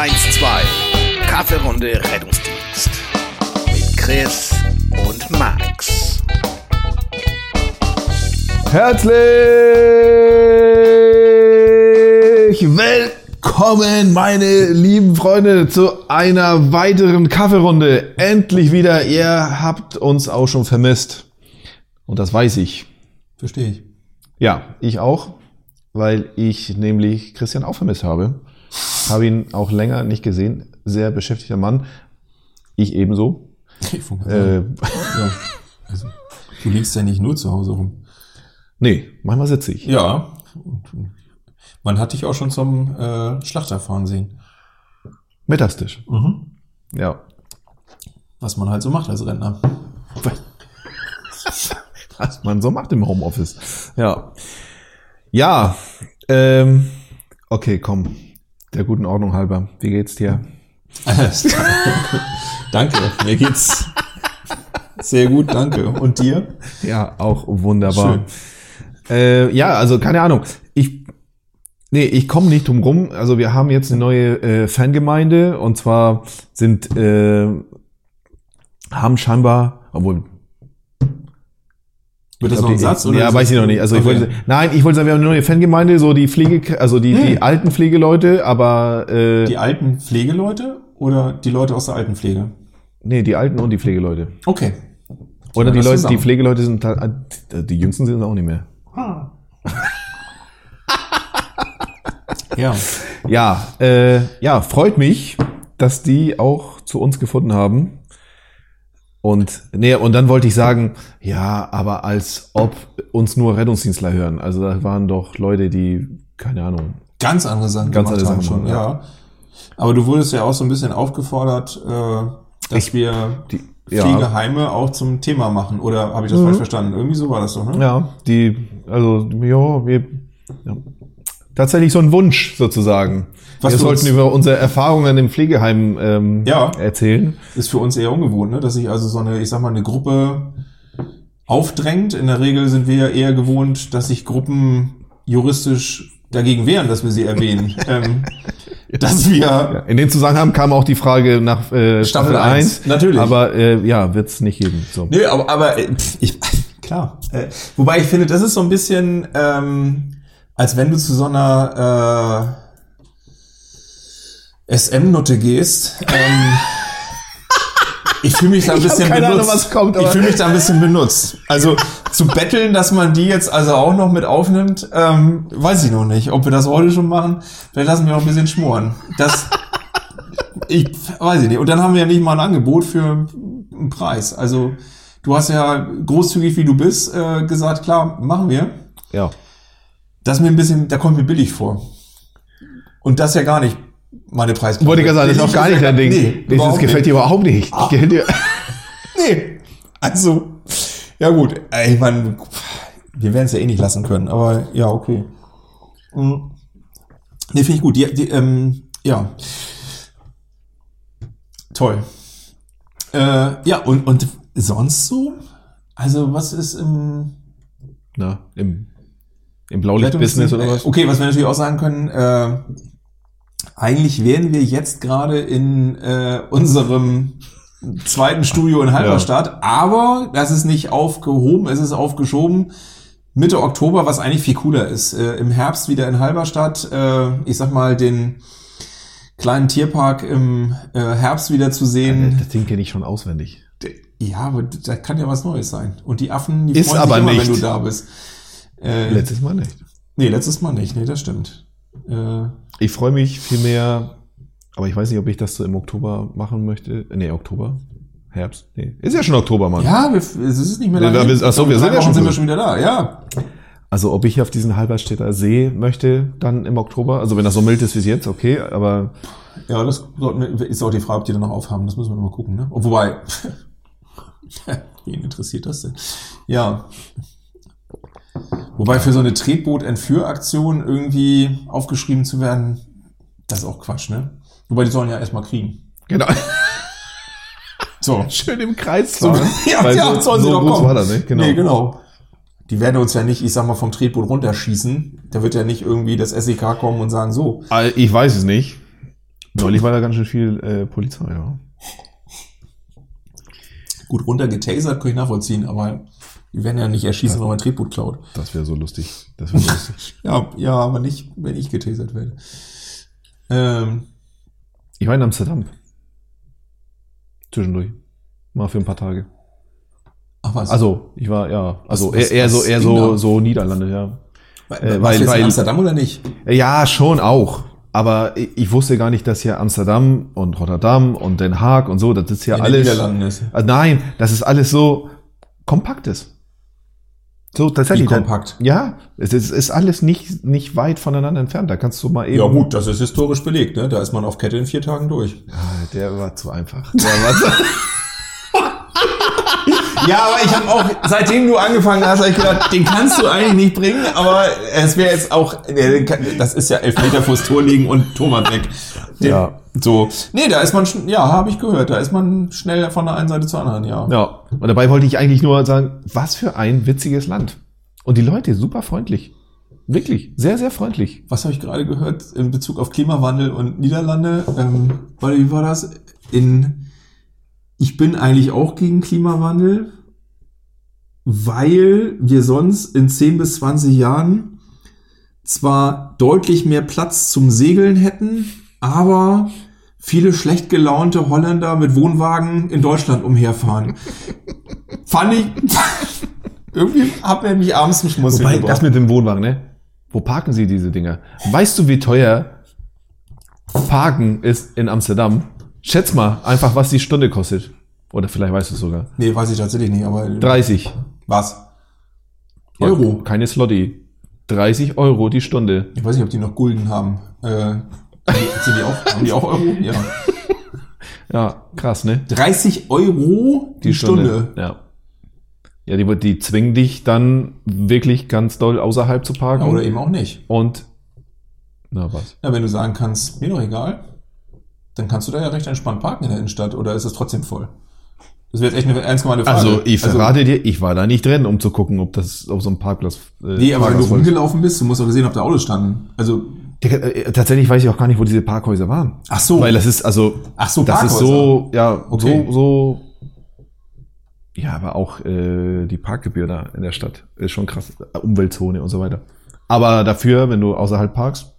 112. Kaffeerunde Rettungsdienst. Mit Chris und Max. Herzlich willkommen, meine lieben Freunde, zu einer weiteren Kaffeerunde. Endlich wieder. Ihr habt uns auch schon vermisst. Und das weiß ich. Verstehe ich. Ja, ich auch, weil ich nämlich Christian auch vermisst habe. Habe ihn auch länger nicht gesehen. Sehr beschäftigter Mann. Ich ebenso. Ich Äh, ja. also, du liegst ja nicht nur zu Hause rum. nee, manchmal sitze ich. Ja. Man hat dich auch schon zum äh, Schlachter fahren sehen. Mittagstisch. Ja. Was man halt so macht als Rentner. Was man so macht im Homeoffice. Ja. Ja. Ähm, okay, komm. Der guten Ordnung halber. Wie geht's dir? danke, mir geht's sehr gut, danke. Und dir? Ja, auch wunderbar. Äh, ja, also keine Ahnung. Ich, nee, ich komme nicht drum rum. Also wir haben jetzt eine neue äh, Fangemeinde und zwar sind, äh, haben scheinbar, obwohl Wird das Ich noch ein Satz? die- Ja, weiß ich noch nicht. Also ich Okay. wollte, nein, ich wollte sagen, wir haben eine neue Fangemeinde, so die Pflege, also die, die alten Pflegeleute, aber äh, Die alten Pflegeleute oder die Leute aus der Altenpflege? nee, die alten und die Pflegeleute. Okay. Oder die Leute, die. Pflegeleute sind, halt- die Jüngsten sind es auch nicht mehr. Ja. Ja, äh, ja, freut mich, dass die auch zu uns gefunden haben. Und nee, und dann wollte ich sagen, ja, aber als ob uns nur Rettungsdienstler hören. Also da waren doch Leute, die keine Ahnung. Ganz andere Sachen Ganz gemacht andere haben Sachen schon, machen, ja. Aber du wurdest ja auch so ein bisschen aufgefordert, äh, dass Ich- wir Die, ja, Pflegeheime auch zum Thema machen. Oder habe ich das falsch verstanden? Irgendwie so war das doch, ne? ja, die, also ja, wir, ja. Tatsächlich so ein Wunsch sozusagen. Was wir sollten über unsere Erfahrungen im Pflegeheim ähm, Ja. erzählen. Ist für uns eher ungewohnt, ne? dass sich also so eine, ich sag mal, eine Gruppe aufdrängt. In der Regel sind wir ja eher gewohnt, dass sich Gruppen juristisch dagegen wehren, dass wir sie erwähnen. ähm, dass wir In dem Zusammenhang kam auch die Frage nach äh, Staffel Staffel, eins, 1. natürlich. Aber äh, ja, wird's nicht geben. So. Nö, aber, aber äh, pf, ich, klar. Äh, wobei ich finde, das ist so ein bisschen, ähm, als wenn du zu so einer äh, SM-Nutte gehst. Ähm, ich fühle mich da ein bisschen Ahnung, benutzt. was kommt, ich fühle mich da ein bisschen benutzt. Also zu betteln, dass man die jetzt also auch noch mit aufnimmt, ähm, weiß ich noch nicht. Ob wir das heute schon machen, vielleicht lassen wir noch ein bisschen schmoren. Das, ich weiß ich nicht. Und dann haben wir ja nicht mal ein Angebot für einen Preis. Also du hast ja großzügig, wie du bist, äh, gesagt, klar, machen wir. Ja. Das ist mir ein bisschen, da kommt mir billig vor. Und das ja gar nicht meine Preisklasse. Wollte ich gerade sagen, das ist auch gar nicht dein Ding. Nee, das gefällt nicht. dir überhaupt nicht. Gefällt dir. Nee. Also, ja gut. Ey, Ich meine, wir werden es ja eh nicht lassen können, aber ja, okay. Mhm. Nee, finde ich gut. Die, die, ähm, ja. Toll. Äh, ja, und, und sonst so? Also, was ist im Na, im, im Blaulicht-Business oder was? Okay, was wir natürlich auch sagen können, äh, eigentlich wären wir jetzt gerade in äh, unserem zweiten Studio in Halberstadt, aber das ist nicht aufgehoben, es ist aufgeschoben. Mitte Oktober, was eigentlich viel cooler ist. Äh, Im Herbst wieder in Halberstadt, äh, ich sag mal, den kleinen Tierpark im äh, Herbst wieder zu sehen. Das Ding kenne ich schon auswendig. Ja, aber da kann ja was Neues sein. Und die Affen, die Ist freuen sich immer, nicht. wenn du da bist. Äh, Letztes Mal nicht. Nee, letztes Mal nicht. Nee, das stimmt. Äh, Ich freue mich viel mehr, aber ich weiß nicht, ob ich das so im Oktober machen möchte. Nee, Oktober? Herbst? Nee. Ist ja schon Oktober, Mann. ja, wir, es ist nicht mehr lange. wir- ach so, wir In sind ja schon sind wir schon wieder da. Ja. Also ob ich auf diesen Halberstädter See möchte, dann im Oktober. Also wenn das so mild ist wie jetzt, okay, aber Ja, das ist auch die Frage, ob die dann noch aufhaben. Das müssen wir noch mal gucken, ne? Wobei, wen interessiert das denn? Ja. Wobei für so eine Tretboot-Entführaktion irgendwie aufgeschrieben zu werden, das ist auch Quatsch, ne? Wobei die sollen ja erstmal kriegen. genau. So. Schön im Kreis So, fahren. ja, Weil ja, so, sollen sie so doch groß kommen. war das, nicht? Genau. Nee, genau. Die werden uns ja nicht, ich sag mal, vom Tretboot runterschießen. Da wird ja nicht irgendwie das SEK kommen und sagen, so. Äh, Ich weiß es nicht. Neulich war da ganz schön viel äh, Polizei, ja. Gut, runtergetasert kann ich nachvollziehen, aber die werden ja nicht erschießen, wenn man ein Tretboot klaut. Das wäre so lustig. Das wäre so lustig. Ja, ja, aber nicht, wenn ich getasert werde. Ähm, Ich war in Amsterdam. Zwischendurch. Mal für ein paar Tage. ach was. Also, ich war, ja, also Was- was- eher, so, eher so, so Niederlande, ja. Warst äh, du weil- weil- in Amsterdam oder nicht? Ja, schon auch. Aber ich ich wusste gar nicht, dass hier Amsterdam und Rotterdam und Den Haag und so, das ist ja In den alles. Niederlanden ist. Äh, Nein, das ist alles so kompakt ist. So, tatsächlich. Wie kompakt? Ja, es ist, ist alles nicht, nicht weit voneinander entfernt. Da kannst du mal eben. Ja gut, das ist historisch belegt, ne? Da ist man auf Kette in vier Tagen durch. Ah, der war zu einfach. Der war zu Ja, aber ich habe auch, seitdem du angefangen hast, hab ich gedacht, den kannst du eigentlich nicht bringen, aber es wäre jetzt auch, äh, das ist ja elf Meter vors Tor liegen und Thomas weg. Den, Ja. So. Nee, da ist man, ja, habe ich gehört, da ist man schnell von der einen Seite zur anderen, ja. ja. Und dabei wollte ich eigentlich nur sagen, was für ein witziges Land. Und die Leute super freundlich. Wirklich, sehr, sehr freundlich. Was habe ich gerade gehört in Bezug auf Klimawandel und Niederlande? Ähm, wie war das? In, ich bin eigentlich auch gegen Klimawandel, weil wir sonst in 10 bis 20 Jahren zwar deutlich mehr Platz zum Segeln hätten, aber viele schlecht gelaunte Holländer mit Wohnwagen in Deutschland umherfahren. Fand ich, irgendwie hat mir mich abends zum Schmunzeln Wobei, das mit dem Wohnwagen, ne? Wo parken sie diese Dinger? Weißt du, wie teuer Parken ist in Amsterdam? Schätz mal einfach, was die Stunde kostet. Oder vielleicht weißt du es sogar. Nee, weiß ich tatsächlich nicht, aber 30. was? Euro. Ja, keine Slotty. 30 Euro die Stunde. Ich weiß nicht, ob die noch Gulden haben. Äh, sind die auch, haben die auch Euro? Ja. Ja, krass, ne? 30 Euro die, Stunde. Ja. Ja, die, die zwingen dich dann wirklich ganz doll außerhalb zu parken. Ja, oder eben auch nicht. Und, na was? Ja, wenn du sagen kannst, mir doch egal, dann kannst du da ja recht entspannt parken in der Innenstadt oder ist es trotzdem voll? Das wäre jetzt echt eine ernst gemeinte Frage. Also, ich verrate dir, ich war da nicht drin, um zu gucken, ob das auf so einem Parkplatz. Äh, Nee, aber wenn du rumgelaufen bist, du musst doch gesehen, ob da Autos standen. Also, Digga, äh, tatsächlich weiß ich auch gar nicht, wo diese Parkhäuser waren. ach so. Weil das ist, also, Ach so, das ist Parkhäuser. so, ja, Okay. so, so. Ja, aber auch äh, die Parkgebühr da in der Stadt ist schon krass. Umweltzone und so weiter. Aber dafür, wenn du außerhalb parkst,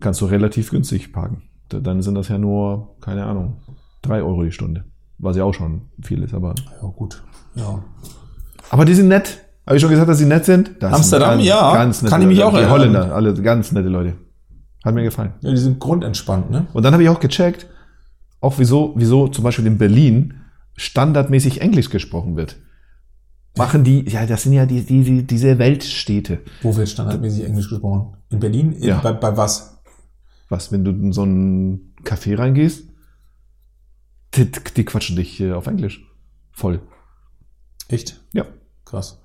kannst du relativ günstig parken. Da- Dann sind das ja nur, keine Ahnung, drei Euro die Stunde. Was ja auch schon viel ist, aber. ja, gut. Ja. Aber die sind nett. Habe ich schon gesagt, dass sie nett sind? Das sind Amsterdam, ja. nette Kann ich mich Leute. auch Die erinnern. Holländer, alle ganz nette Leute. Hat mir gefallen. ja, die sind grundentspannt, ne? Und dann habe ich auch gecheckt, auch wieso, wieso zum Beispiel in Berlin standardmäßig Englisch gesprochen wird. Machen die, ja, das sind ja die, die, die, diese Weltstädte. Wo wird standardmäßig Englisch gesprochen? In Berlin? In, Ja. bei, bei was? Was, wenn du in so ein Café reingehst, die, die quatschen dich äh, auf Englisch. Voll. Echt? Ja. Krass.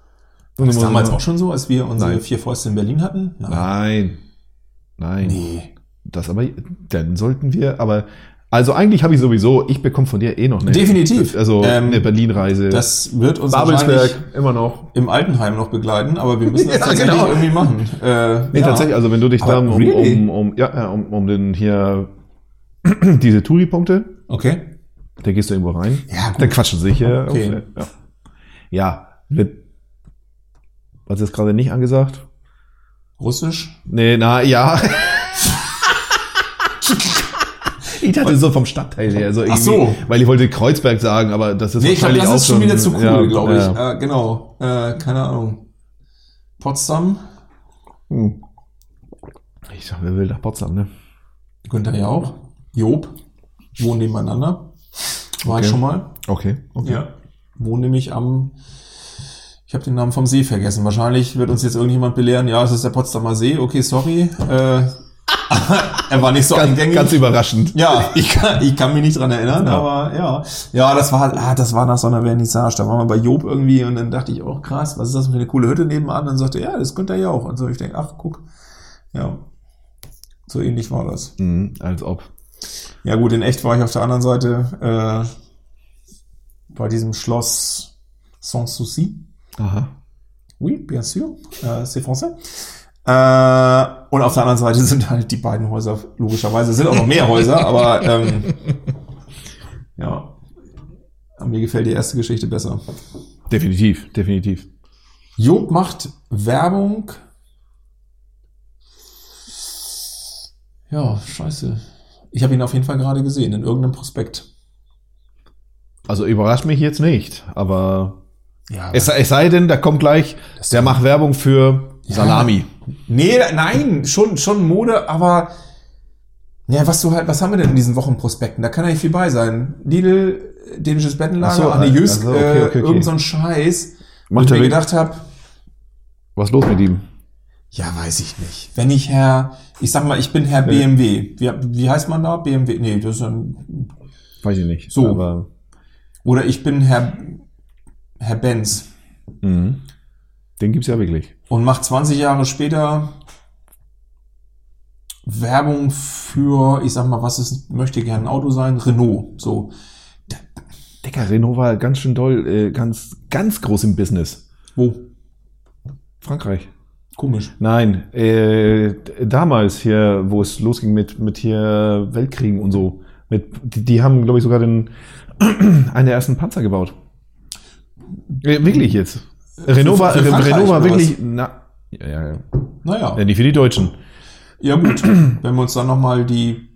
Und War das damals auch schon so, als wir unsere Nein. vier Fäuste in Berlin hatten? Nein. Nein. Nee. Das aber, dann sollten wir, aber, also eigentlich habe ich sowieso, ich bekomme von dir eh noch eine. Definitiv. Also Ähm, eine Berlin-Reise. Das wird uns Babelsberg, immer noch. im Altenheim noch begleiten, aber wir müssen das Ja, tatsächlich genau. irgendwie machen. Äh, Nee, ja. tatsächlich, also wenn du dich Aber da um, really? um, um, ja, ja, um, um den hier, diese Touri-Punkte, Okay. da gehst du irgendwo rein, Ja, gut. dann quatschen sie sich hier. Okay. Auf, ja. ja, wird, was ist gerade nicht angesagt? Russisch? Nee, na, ja. ich dachte so vom Stadtteil her, so irgendwie, so. weil ich wollte Kreuzberg sagen, aber das ist Nee, ich glaube, wahrscheinlich das ist schon wieder zu cool, ja, glaube ich. Ja. Äh, genau. Äh, keine Ahnung. Potsdam? Hm. Ich sag, wer will nach Potsdam, ne? Günther ja auch. Job. Wohnen nebeneinander. War Okay. ich schon mal. Okay, okay. Ja. Wohnen nämlich am, ich habe den Namen vom See vergessen. Wahrscheinlich wird uns jetzt irgendjemand belehren, ja, es ist der Potsdamer See. Okay, sorry. Äh, er war nicht so Ganz, eingängig. ganz überraschend. Ja, ich kann, ich kann mich nicht dran erinnern, Ja. aber ja. Ja, das war, ah, das war nach so einer Vernissage. Da waren wir bei Job irgendwie und dann dachte ich, oh krass, was ist das für eine coole Hütte nebenan? Dann sagte er, ja, das könnte er ja auch. Und so, ich denke, ach, guck. Ja. So ähnlich war das. Mhm, als ob. Ja gut, in echt war ich auf der anderen Seite, äh, bei diesem Schloss Sans Souci. Aha. Oui, bien sûr, äh, c'est français. Äh, Und auf der anderen Seite sind halt die beiden Häuser, logischerweise, sind auch noch mehr Häuser, aber ähm, ja, mir gefällt die erste Geschichte besser. Definitiv, definitiv. Job macht Werbung. Ja, scheiße. Ich habe ihn auf jeden Fall gerade gesehen, in irgendeinem Prospekt. Also überrascht mich jetzt nicht, aber Ja, es, es sei denn, da kommt gleich, der macht Werbung für Salami. Nee, nein, schon, schon Mode, aber ja, was du halt, was haben wir denn in diesen Wochenprospekten? Da kann ja nicht viel bei sein. Lidl, dänisches Bettenlager, so, ach nee, Jysk, also, okay, äh, okay, okay. irgend so ein Scheiß. Wo Macht ich er mir gedacht habe, Was ist los mit ihm? ja, weiß ich nicht. Wenn ich Herr, ich sag mal, ich bin Herr BMW. Wie, wie heißt man da? BMW? Nee, das ist ein, Weiß ich nicht. So. Aber, oder ich bin Herr, Herr Benz mhm. Den gibt's ja wirklich. und macht 20 Jahre später Werbung für, ich sag mal, was ist, möchte gerne ein Auto sein? Renault. So. Decker, Renault war ganz schön doll, äh, ganz, ganz groß im Business. Wo? Frankreich. Komisch. Nein, äh, damals hier, wo es losging mit, mit hier Weltkriegen und so. Mit, die, die haben, glaube ich, sogar den, einen der ersten Panzer gebaut. Äh, wirklich jetzt. Renault war, Renault war wirklich, na, ja, ja, ja. Naja. ja, nicht für die Deutschen. Ja gut, wenn wir uns dann nochmal die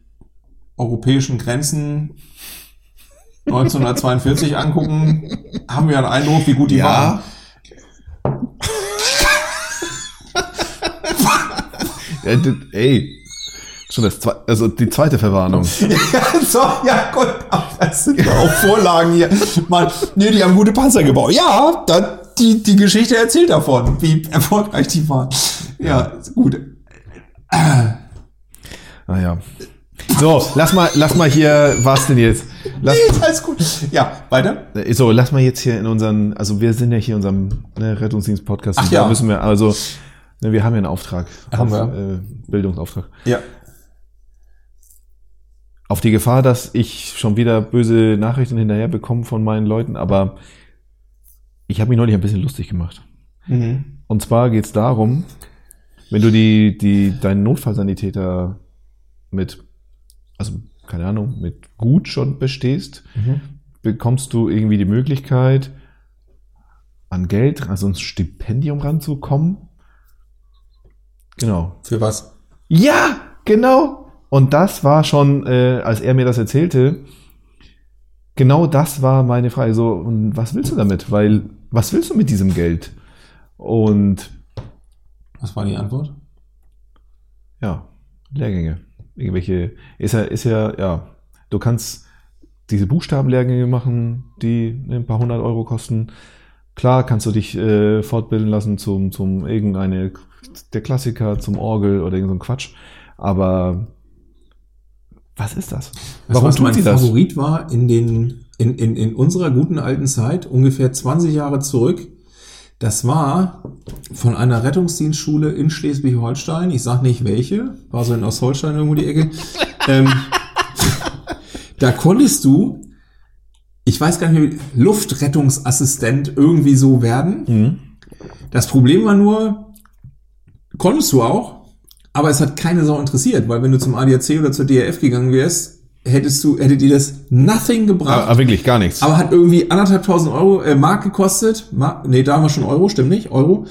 europäischen Grenzen 1942 angucken, haben wir einen Eindruck, wie gut die waren. Ja, d- ey, schon das zweite, also die zweite Verwarnung. Ja, so, ja gut, das sind ja auch Vorlagen hier. Man, nee, die haben gute Panzer gebaut. Ja, dann die, die Geschichte erzählt davon, wie erfolgreich die waren. Ja, gut. Naja. So, lass mal, lass mal hier, was denn jetzt? Lass, Nee, alles gut. Ja, weiter. Äh, So, lass mal jetzt hier in unseren, also wir sind ja hier in unserem ne, Rettungsdienst-Podcast. Ach ja. Da müssen wir, also, ne, wir haben ja einen Auftrag. Haben wir. Äh, Bildungsauftrag. Ja. Auf die Gefahr, dass ich schon wieder böse Nachrichten hinterher bekomme von meinen Leuten, aber ich habe mich neulich ein bisschen lustig gemacht. Mhm. Und zwar geht's darum, wenn du die, die, deinen Notfallsanitäter mit, also keine Ahnung, mit gut schon bestehst, Mhm. bekommst du irgendwie die Möglichkeit, an Geld, also ein Stipendium ranzukommen. Genau. Für was? Ja, genau. Und das war schon, äh, als er mir das erzählte, genau das war meine Frage. So, und was willst du damit? Weil, was willst du mit diesem Geld? Und Was war die Antwort? ja, Lehrgänge. Irgendwelche, ist ja, ist ja, ja, du kannst diese Buchstabenlehrgänge machen, die ein paar hundert Euro kosten. Klar kannst du dich äh, fortbilden lassen zum, zum irgendeine, der Klassiker, zum Orgel oder irgend so Quatsch. Aber was ist das? Weißt du, was mein Favorit war in den, in, in, in unserer guten alten Zeit, ungefähr 20 Jahre zurück. Das war von einer Rettungsdienstschule in Schleswig-Holstein. Ich sag nicht welche, war so in Ostholstein irgendwo die Ecke. ähm, da konntest du, ich weiß gar nicht mehr, Luftrettungsassistent irgendwie so werden. Mhm. Das Problem war nur, konntest du auch, aber es hat keine Sau interessiert, weil wenn du zum ADAC oder zur DRF gegangen wärst, hättest du, hättet dir das nothing gebracht. Aber, aber wirklich gar nichts. Aber hat irgendwie anderthalbtausend Euro äh, Mark gekostet. Mark, nee, da haben wir schon Euro, stimmt nicht? Euro.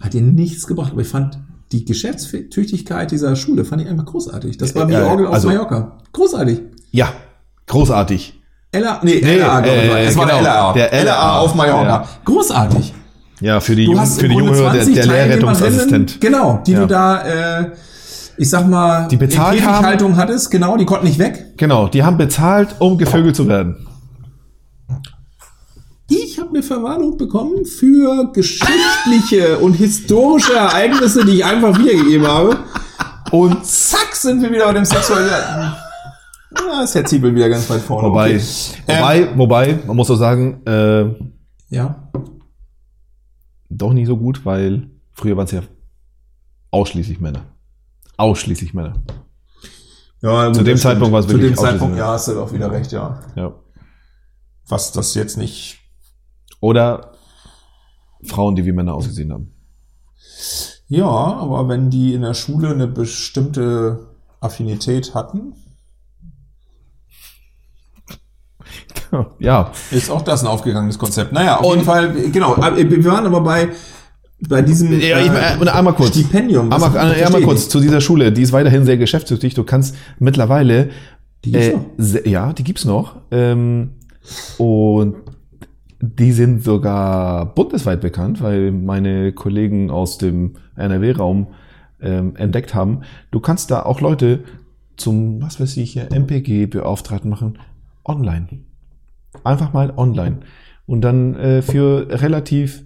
Hat dir nichts gebracht. Aber ich fand die Geschäftstüchtigkeit dieser Schule fand ich einfach großartig. Das war wie Äh, Orgel auf also- Mallorca. Großartig. ja, großartig. LA, nee, Nee, LA, glaube ich, äh, es war genau, der LA. der LA. auf Mallorca. Großartig. Ja, für die, Jung, für die Junge der, 20 der Lehrrettungsassistent. Genau, die Ja. du da, äh, ich sag mal, Die bezahlt in Käfighaltung hattest. Genau, die konnten nicht weg. Genau, die haben bezahlt, um gevögelt zu werden. Ich habe eine Verwarnung bekommen für geschichtliche und historische Ereignisse, die ich einfach wiedergegeben habe. Und zack, sind wir wieder bei dem sexuellen. Ja, ist Herr Ziebel wieder ganz weit vorne. Wobei, Okay. wobei, wobei, man muss auch sagen, äh, Ja. Doch nicht so gut, weil früher waren es ja ausschließlich Männer. Ausschließlich Männer. ja Zu dem Zeitpunkt war es Zu wirklich dem Zeitpunkt, ja, hast du doch wieder recht, ja. Ja. Was das jetzt nicht. Oder Frauen, die wie Männer ausgesehen haben. Ja, aber wenn die in der Schule eine bestimmte Affinität hatten, Ja. ist auch das ein aufgegangenes Konzept. Naja, auf Und- jeden Fall, genau. aber Wir waren aber bei, bei diesem Ja, ich, äh, äh, einmal kurz. Stipendium. Einmal, einmal ich kurz zu dieser Schule. Die ist weiterhin sehr geschäftstüchtig. Du kannst mittlerweile. Die gibt's äh, noch? ja, die gibt's noch. Ähm, und die sind sogar bundesweit bekannt, weil meine Kollegen aus dem NRW-Raum ähm, entdeckt haben. Du kannst da auch Leute zum, was weiß ich, MPG-Beauftragten machen, online. Einfach mal online. Und dann äh, für relativ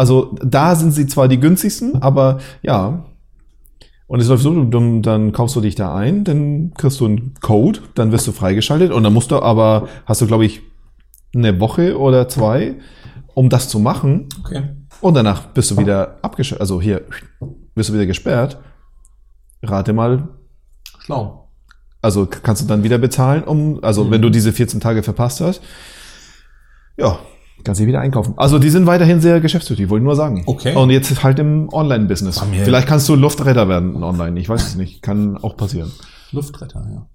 also da sind sie zwar die günstigsten, aber ja. Und es läuft so, du, dann kaufst du dich da ein, dann kriegst du einen Code, dann wirst du freigeschaltet und dann musst du aber, hast du glaube ich eine Woche oder zwei, um das zu machen Okay. und danach bist du wieder abgeschaltet, also hier bist du wieder gesperrt. Rate mal, Schlau. Also kannst du dann wieder bezahlen, um, also wenn du diese 14 Tage verpasst hast, ja, kannst du wieder einkaufen. Also die sind weiterhin sehr geschäftstüchtig, wollte ich nur sagen. Okay. Und jetzt halt im Online-Business. Vielleicht kannst du Luftretter werden online, ich weiß es nicht, kann auch passieren. Luftretter, ja.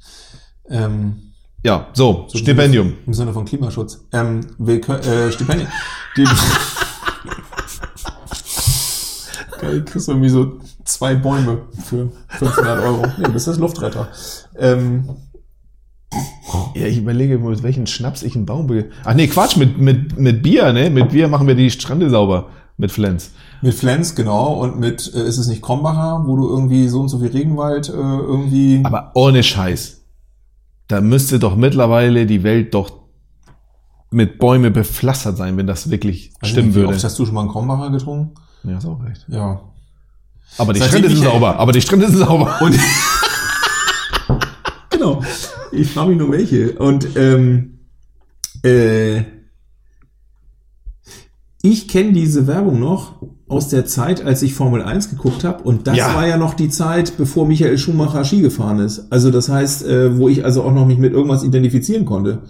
Ähm, Ja, so, so Stipendium. Im Sinne von Klimaschutz. Ähm, wir, können- äh, Stipendium. Die, Geil, kriegst du irgendwie so zwei Bäume für 500 Euro. Nee, das ist Luftretter. Ähm, Ja, ich überlege, mit welchen Schnaps ich einen Baum be... Ach nee, Quatsch, mit, mit, mit Bier, ne? Mit Bier machen wir die Strände sauber. Mit Flens. mit Flens, genau, und mit, äh, ist es nicht Krombacher, wo du irgendwie so und so viel Regenwald äh, irgendwie. Aber ohne Scheiß. Da müsste doch mittlerweile die Welt doch mit Bäume bepflastert sein, wenn das wirklich Weiß stimmen nicht, wie würde. Oft hast du schon mal einen Krombacher getrunken? Ja, ist auch recht. Ja. Aber die Seitdem Strände sind ich- sauber. Aber die Strände sind sauber. Und genau. Ich frage mich nur welche. Und ähm, äh, ich kenne diese Werbung noch aus der Zeit, als ich Formel 1 geguckt habe. Und das Ja. war ja noch die Zeit, bevor Michael Schumacher Ski gefahren ist. Also das heißt, äh, wo ich also auch noch mich mit irgendwas identifizieren konnte.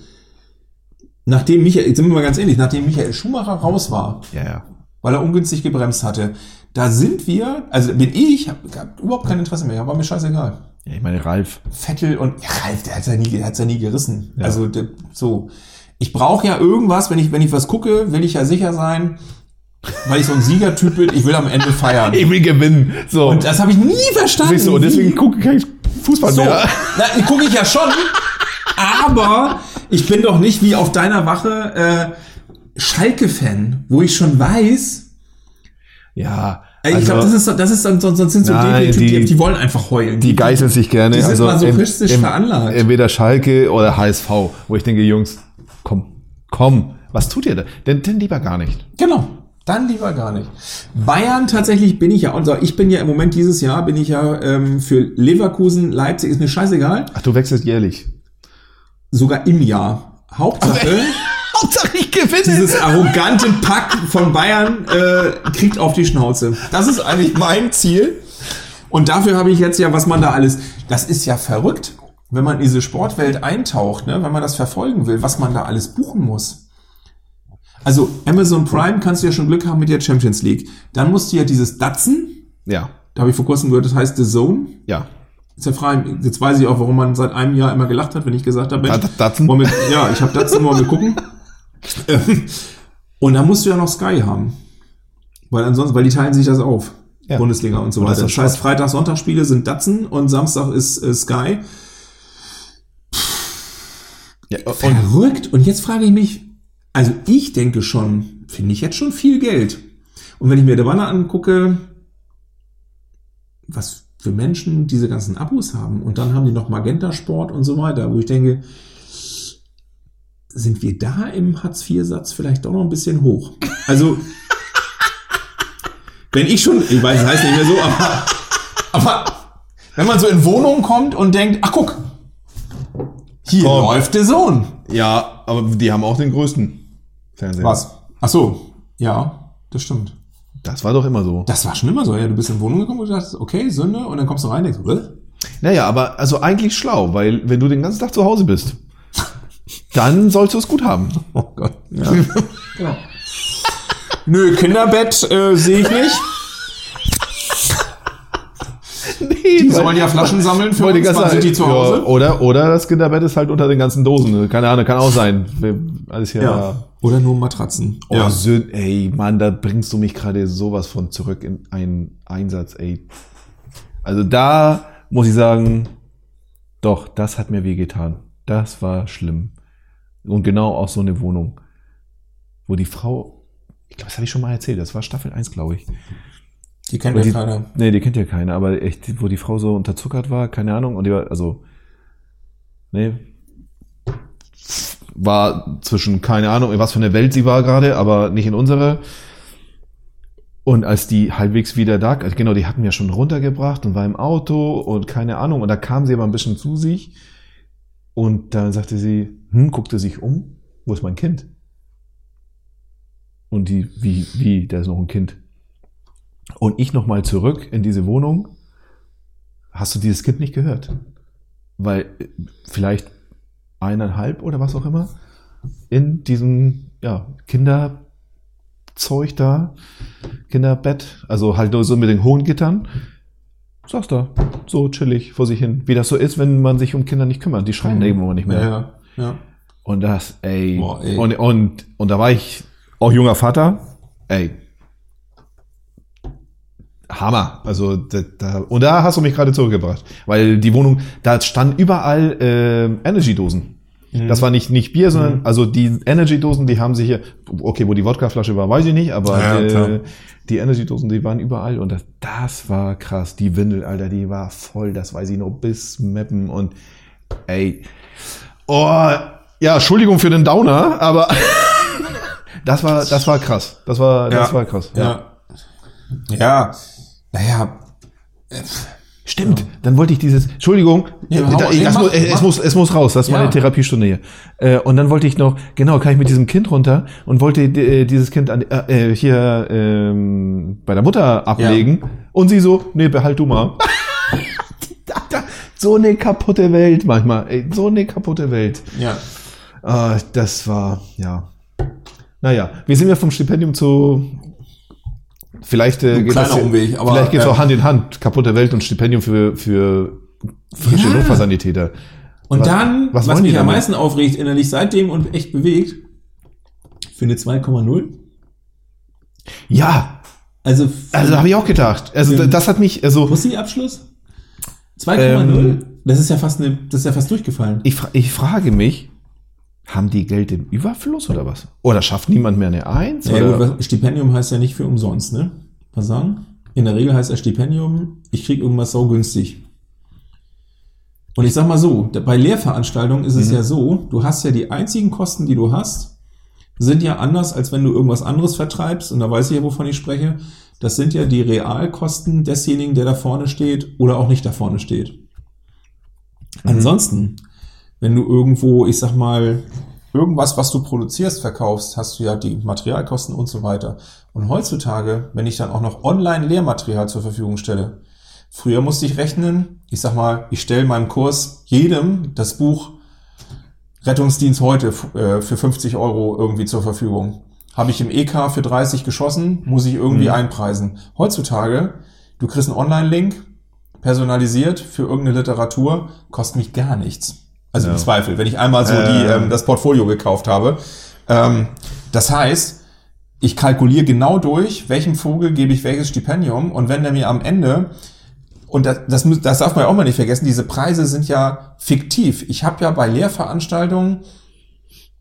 Nachdem Michael, jetzt sind wir mal ganz ehrlich, nachdem Michael Schumacher raus war, Ja, ja. Weil er ungünstig gebremst hatte, da sind wir, also bin ich, hab, hab überhaupt kein Interesse mehr, war mir scheißegal. Ja, ich meine, Ralf. Vettel und ja, Ralf, der hat's ja nie, der hat's ja nie gerissen. Ja. Also der, so. Ich brauche ja irgendwas, wenn ich, wenn ich was gucke, will ich ja sicher sein, weil ich so ein Siegertyp bin, ich will am Ende feiern. Ich will gewinnen. So. Und das habe ich nie verstanden. Siehst du, und deswegen gucke ich kein Fußball so, mehr. na, gucke ich ja schon, aber ich bin doch nicht wie auf deiner Wache äh, Schalke-Fan, wo ich schon weiß, Ja. Ey, ich also, glaube, das ist, das ist sonst, sonst sind so Nein, die, die- die wollen einfach heulen. die geißeln sich gerne. Die sind also masochistisch veranlagt. Entweder Schalke oder HSV, wo ich denke, Jungs, komm, komm, was tut ihr da? Denn, denn lieber gar nicht. Genau. Dann lieber gar nicht. Bayern tatsächlich bin ich ja, also ich bin ja im Moment dieses Jahr bin ich ja ähm, für Leverkusen, Leipzig ist mir scheißegal, Ach, du wechselst jährlich. sogar im Jahr. Hauptsache, Hauptsache ich gewinne. dieses arrogante Pack von Bayern äh, kriegt auf die Schnauze. Das ist eigentlich mein Ziel. Und dafür habe ich jetzt ja, was man da alles, das ist ja verrückt, wenn man in diese Sportwelt eintaucht, ne, wenn man das verfolgen will, was man da alles buchen muss. Also Amazon Prime kannst du ja schon Glück haben mit der Champions League. Dann musst du ja dieses Datsen, Ja, da habe ich vor kurzem gehört, das heißt The Zone. ja. Ist ja frei. Jetzt weiß ich auch, warum man seit einem Jahr immer gelacht hat, wenn ich gesagt habe, Mensch, Dat- Datsen? wir, ja, ich habe Datsen, wollen wir gucken. Und dann musst du ja noch Sky haben. Weil ansonsten, weil die teilen sich das auf. Ja. Bundesliga und so das weiter. Das heißt, Freitag, Sonntagsspiele sind Datsen und Samstag ist äh, Sky. ja und Verrückt. Und jetzt frage ich mich, also ich denke schon, finde ich jetzt schon viel Geld. Und wenn ich mir der Banner angucke, was für Menschen diese ganzen Abos haben und dann haben die noch Magenta Sport und so weiter, wo ich denke, sind wir da im Hartz-IV-Satz vielleicht doch noch ein bisschen hoch? Also, wenn ich schon, ich weiß, es heißt nicht mehr so, aber, aber wenn man so in Wohnungen kommt und denkt, ach guck, hier Komm. läuft der Sohn. ja, aber die haben auch den größten Fernseher. Was? Ach so, ja, das stimmt. Das war doch immer so. Das war schon immer so. Ja, du bist in Wohnung gekommen und dachtest, okay, Sünde, und dann kommst du rein und denkst, "Hä? Naja, aber also eigentlich schlau, weil wenn du den ganzen Tag zu Hause bist, dann sollst du es gut haben. oh Gott. Ja. genau. Nö, Kinderbett äh, sehe ich nicht. Die sollen ja Flaschen sammeln für uns, wann sind die zu Hause? Ja, oder, oder das Kinderbett ist halt unter den ganzen Dosen. Keine Ahnung, kann auch sein. Alles hier. Ja. Oder nur Matratzen. Oh, ja. Sön, ey, Mann, da bringst du mich gerade sowas von zurück in einen Einsatz, ey. Also da muss ich sagen, doch, das hat mir wehgetan. Das war schlimm. Und genau auch so eine Wohnung, wo die Frau, ich glaube, das habe ich schon mal erzählt, das war Staffel 1, glaube ich. Die kennt Und ja die, keiner. Nee, die kennt ja keiner, aber echt, wo die Frau so unterzuckert war, keine Ahnung, und die war, also, nee, war zwischen, keine Ahnung, in was für eine Welt sie war gerade, aber nicht in unserer. Und als die halbwegs wieder da, also genau, die hatten wir schon runtergebracht und war im Auto und keine Ahnung, und da kam sie aber ein bisschen zu sich und dann sagte sie, hm, guckte sich um, wo ist mein Kind? Und die, wie, wie, da ist noch ein Kind. Und ich nochmal zurück in diese Wohnung. Hast du dieses Kind nicht gehört? Weil äh, vielleicht eineinhalb oder was auch immer in diesem ja, Kinderzeug da, Kinderbett, also halt nur so mit den hohen Gittern, saß da so chillig vor sich hin, wie das so ist, wenn man sich um Kinder nicht kümmert. Die schreien irgendwann nicht mehr. Ja. ja. Und das, ey. Boah, ey. Und, und, und da war ich auch junger Vater. Ey. Hammer. Also da, da, und da hast du mich gerade zurückgebracht. Weil die Wohnung, da standen überall äh, Energy-Dosen. Mhm. Das war nicht, nicht Bier, sondern also die Energy-Dosen, die haben sich hier, okay, wo die Wodkaflasche war, weiß ich nicht, aber Ja, ja, äh, die Energy-Dosen, die waren überall und das, das war krass. Die Windel, Alter, die war voll, das weiß ich noch, bis Meppen und ey. Oh, ja, Entschuldigung für den Downer, aber das war, das war krass. Das war, das war krass. Ja. Ja. Naja. Stimmt. Dann wollte ich dieses, Entschuldigung, Ja, da, hau- das mach, es, mach. muss, es muss raus, das ist Ja. meine Therapiestunde hier. Äh, und dann wollte ich noch, genau, kann ich mit diesem Kind runter und wollte äh, dieses Kind an, äh, äh, hier ähm, bei der Mutter ablegen. Und sie so, nee, behalt du mal. so eine kaputte Welt manchmal. Ey, so eine kaputte Welt. Ja. Ah, das war, ja. Naja, wir sind ja vom Stipendium zu. Vielleicht äh, geht das, Umweg, aber, vielleicht geht es äh, auch Hand in Hand. Kaputte Welt und Stipendium für, für frische Ja. Notfallsanitäter. Und Was- dann, was was, mich am meisten aufregt innerlich seitdem und echt bewegt, für eine 2,0. Ja, Also, also habe ich auch gedacht. Also das hat mich, also Pussy-Abschluss? 2,0? Ähm, das ist ja fast eine, das ist ja fast durchgefallen. ich, ich frage mich, haben die Geld im Überfluss oder was? Oder schafft niemand mehr eine Eins? Ja, oder? gut, Stipendium heißt ja nicht für umsonst, ne? Was sagen? In der Regel heißt ja Stipendium, ich krieg irgendwas sau günstig. Und ich sag mal so, bei Lehrveranstaltungen ist es Mhm. ja so, du hast ja die einzigen Kosten, die du hast, sind ja anders, als wenn du irgendwas anderes vertreibst. Und da weiß ich ja, wovon ich spreche. Das sind ja die Realkosten desjenigen, der da vorne steht oder auch nicht da vorne steht. Ansonsten, wenn du irgendwo, ich sag mal, irgendwas, was du produzierst, verkaufst, hast du ja die Materialkosten und so weiter. Und heutzutage, wenn ich dann auch noch Online-Lehrmaterial zur Verfügung stelle, früher musste ich rechnen, ich sag mal, ich stelle meinem Kurs jedem das Buch Rettungsdienst heute äh, für 50 Euro irgendwie zur Verfügung. Habe ich im EK für 30 geschossen, muss ich irgendwie einpreisen. Heutzutage, du kriegst einen Online-Link, personalisiert für irgendeine Literatur, kostet mich gar nichts. Also im Zweifel, wenn ich einmal so Äh. die, ähm, das Portfolio gekauft habe. Ähm, das heißt, ich kalkuliere genau durch, welchem Vogel gebe ich welches Stipendium und wenn der mir am Ende und das, das, das darf man ja auch mal nicht vergessen, diese Preise sind ja fiktiv. Ich habe ja bei Lehrveranstaltungen, ich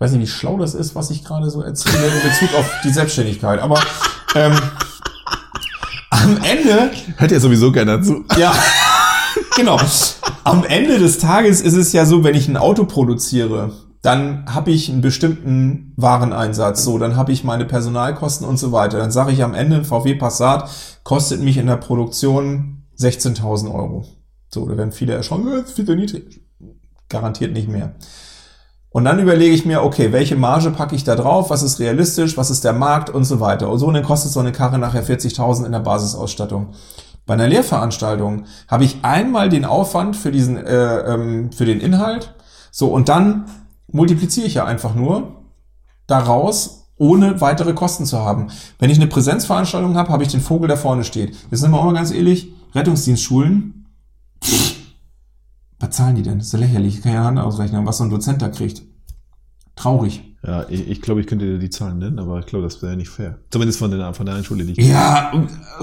weiß nicht, wie schlau das ist, was ich gerade so erzähle in Bezug auf die Selbstständigkeit, aber ähm, am Ende Hört ja sowieso keiner zu. ja, genau. Am Ende des Tages ist es ja so, wenn ich ein Auto produziere, dann habe ich einen bestimmten Wareneinsatz, so, dann habe ich meine Personalkosten und so weiter. Dann sage ich am Ende, ein VW Passat kostet mich in der Produktion 16.000 Euro. So, da werden viele erschrocken, "Äh, das ist niedrig. Garantiert nicht mehr. Und dann überlege ich mir, okay, welche Marge packe ich da drauf, was ist realistisch, was ist der Markt und so weiter. Und so, und dann kostet so eine Karre nachher 40.000 in der Basisausstattung. Bei einer Lehrveranstaltung habe ich einmal den Aufwand für diesen, äh, ähm, für den Inhalt, so, und dann multipliziere ich ja einfach nur daraus, ohne weitere Kosten zu haben. Wenn ich eine Präsenzveranstaltung habe, habe ich den Vogel, der vorne steht. Jetzt sind wir auch mal ganz ehrlich, Rettungsdienstschulen, Was zahlen die denn? Das ist ja lächerlich. Ich kann ja Hand ausrechnen, was so ein Dozent da kriegt. Traurig. Ja, ich, ich glaube, ich könnte dir die Zahlen nennen, aber ich glaube, das wäre nicht fair. Zumindest von der, von der einen Schule, die ich Ja,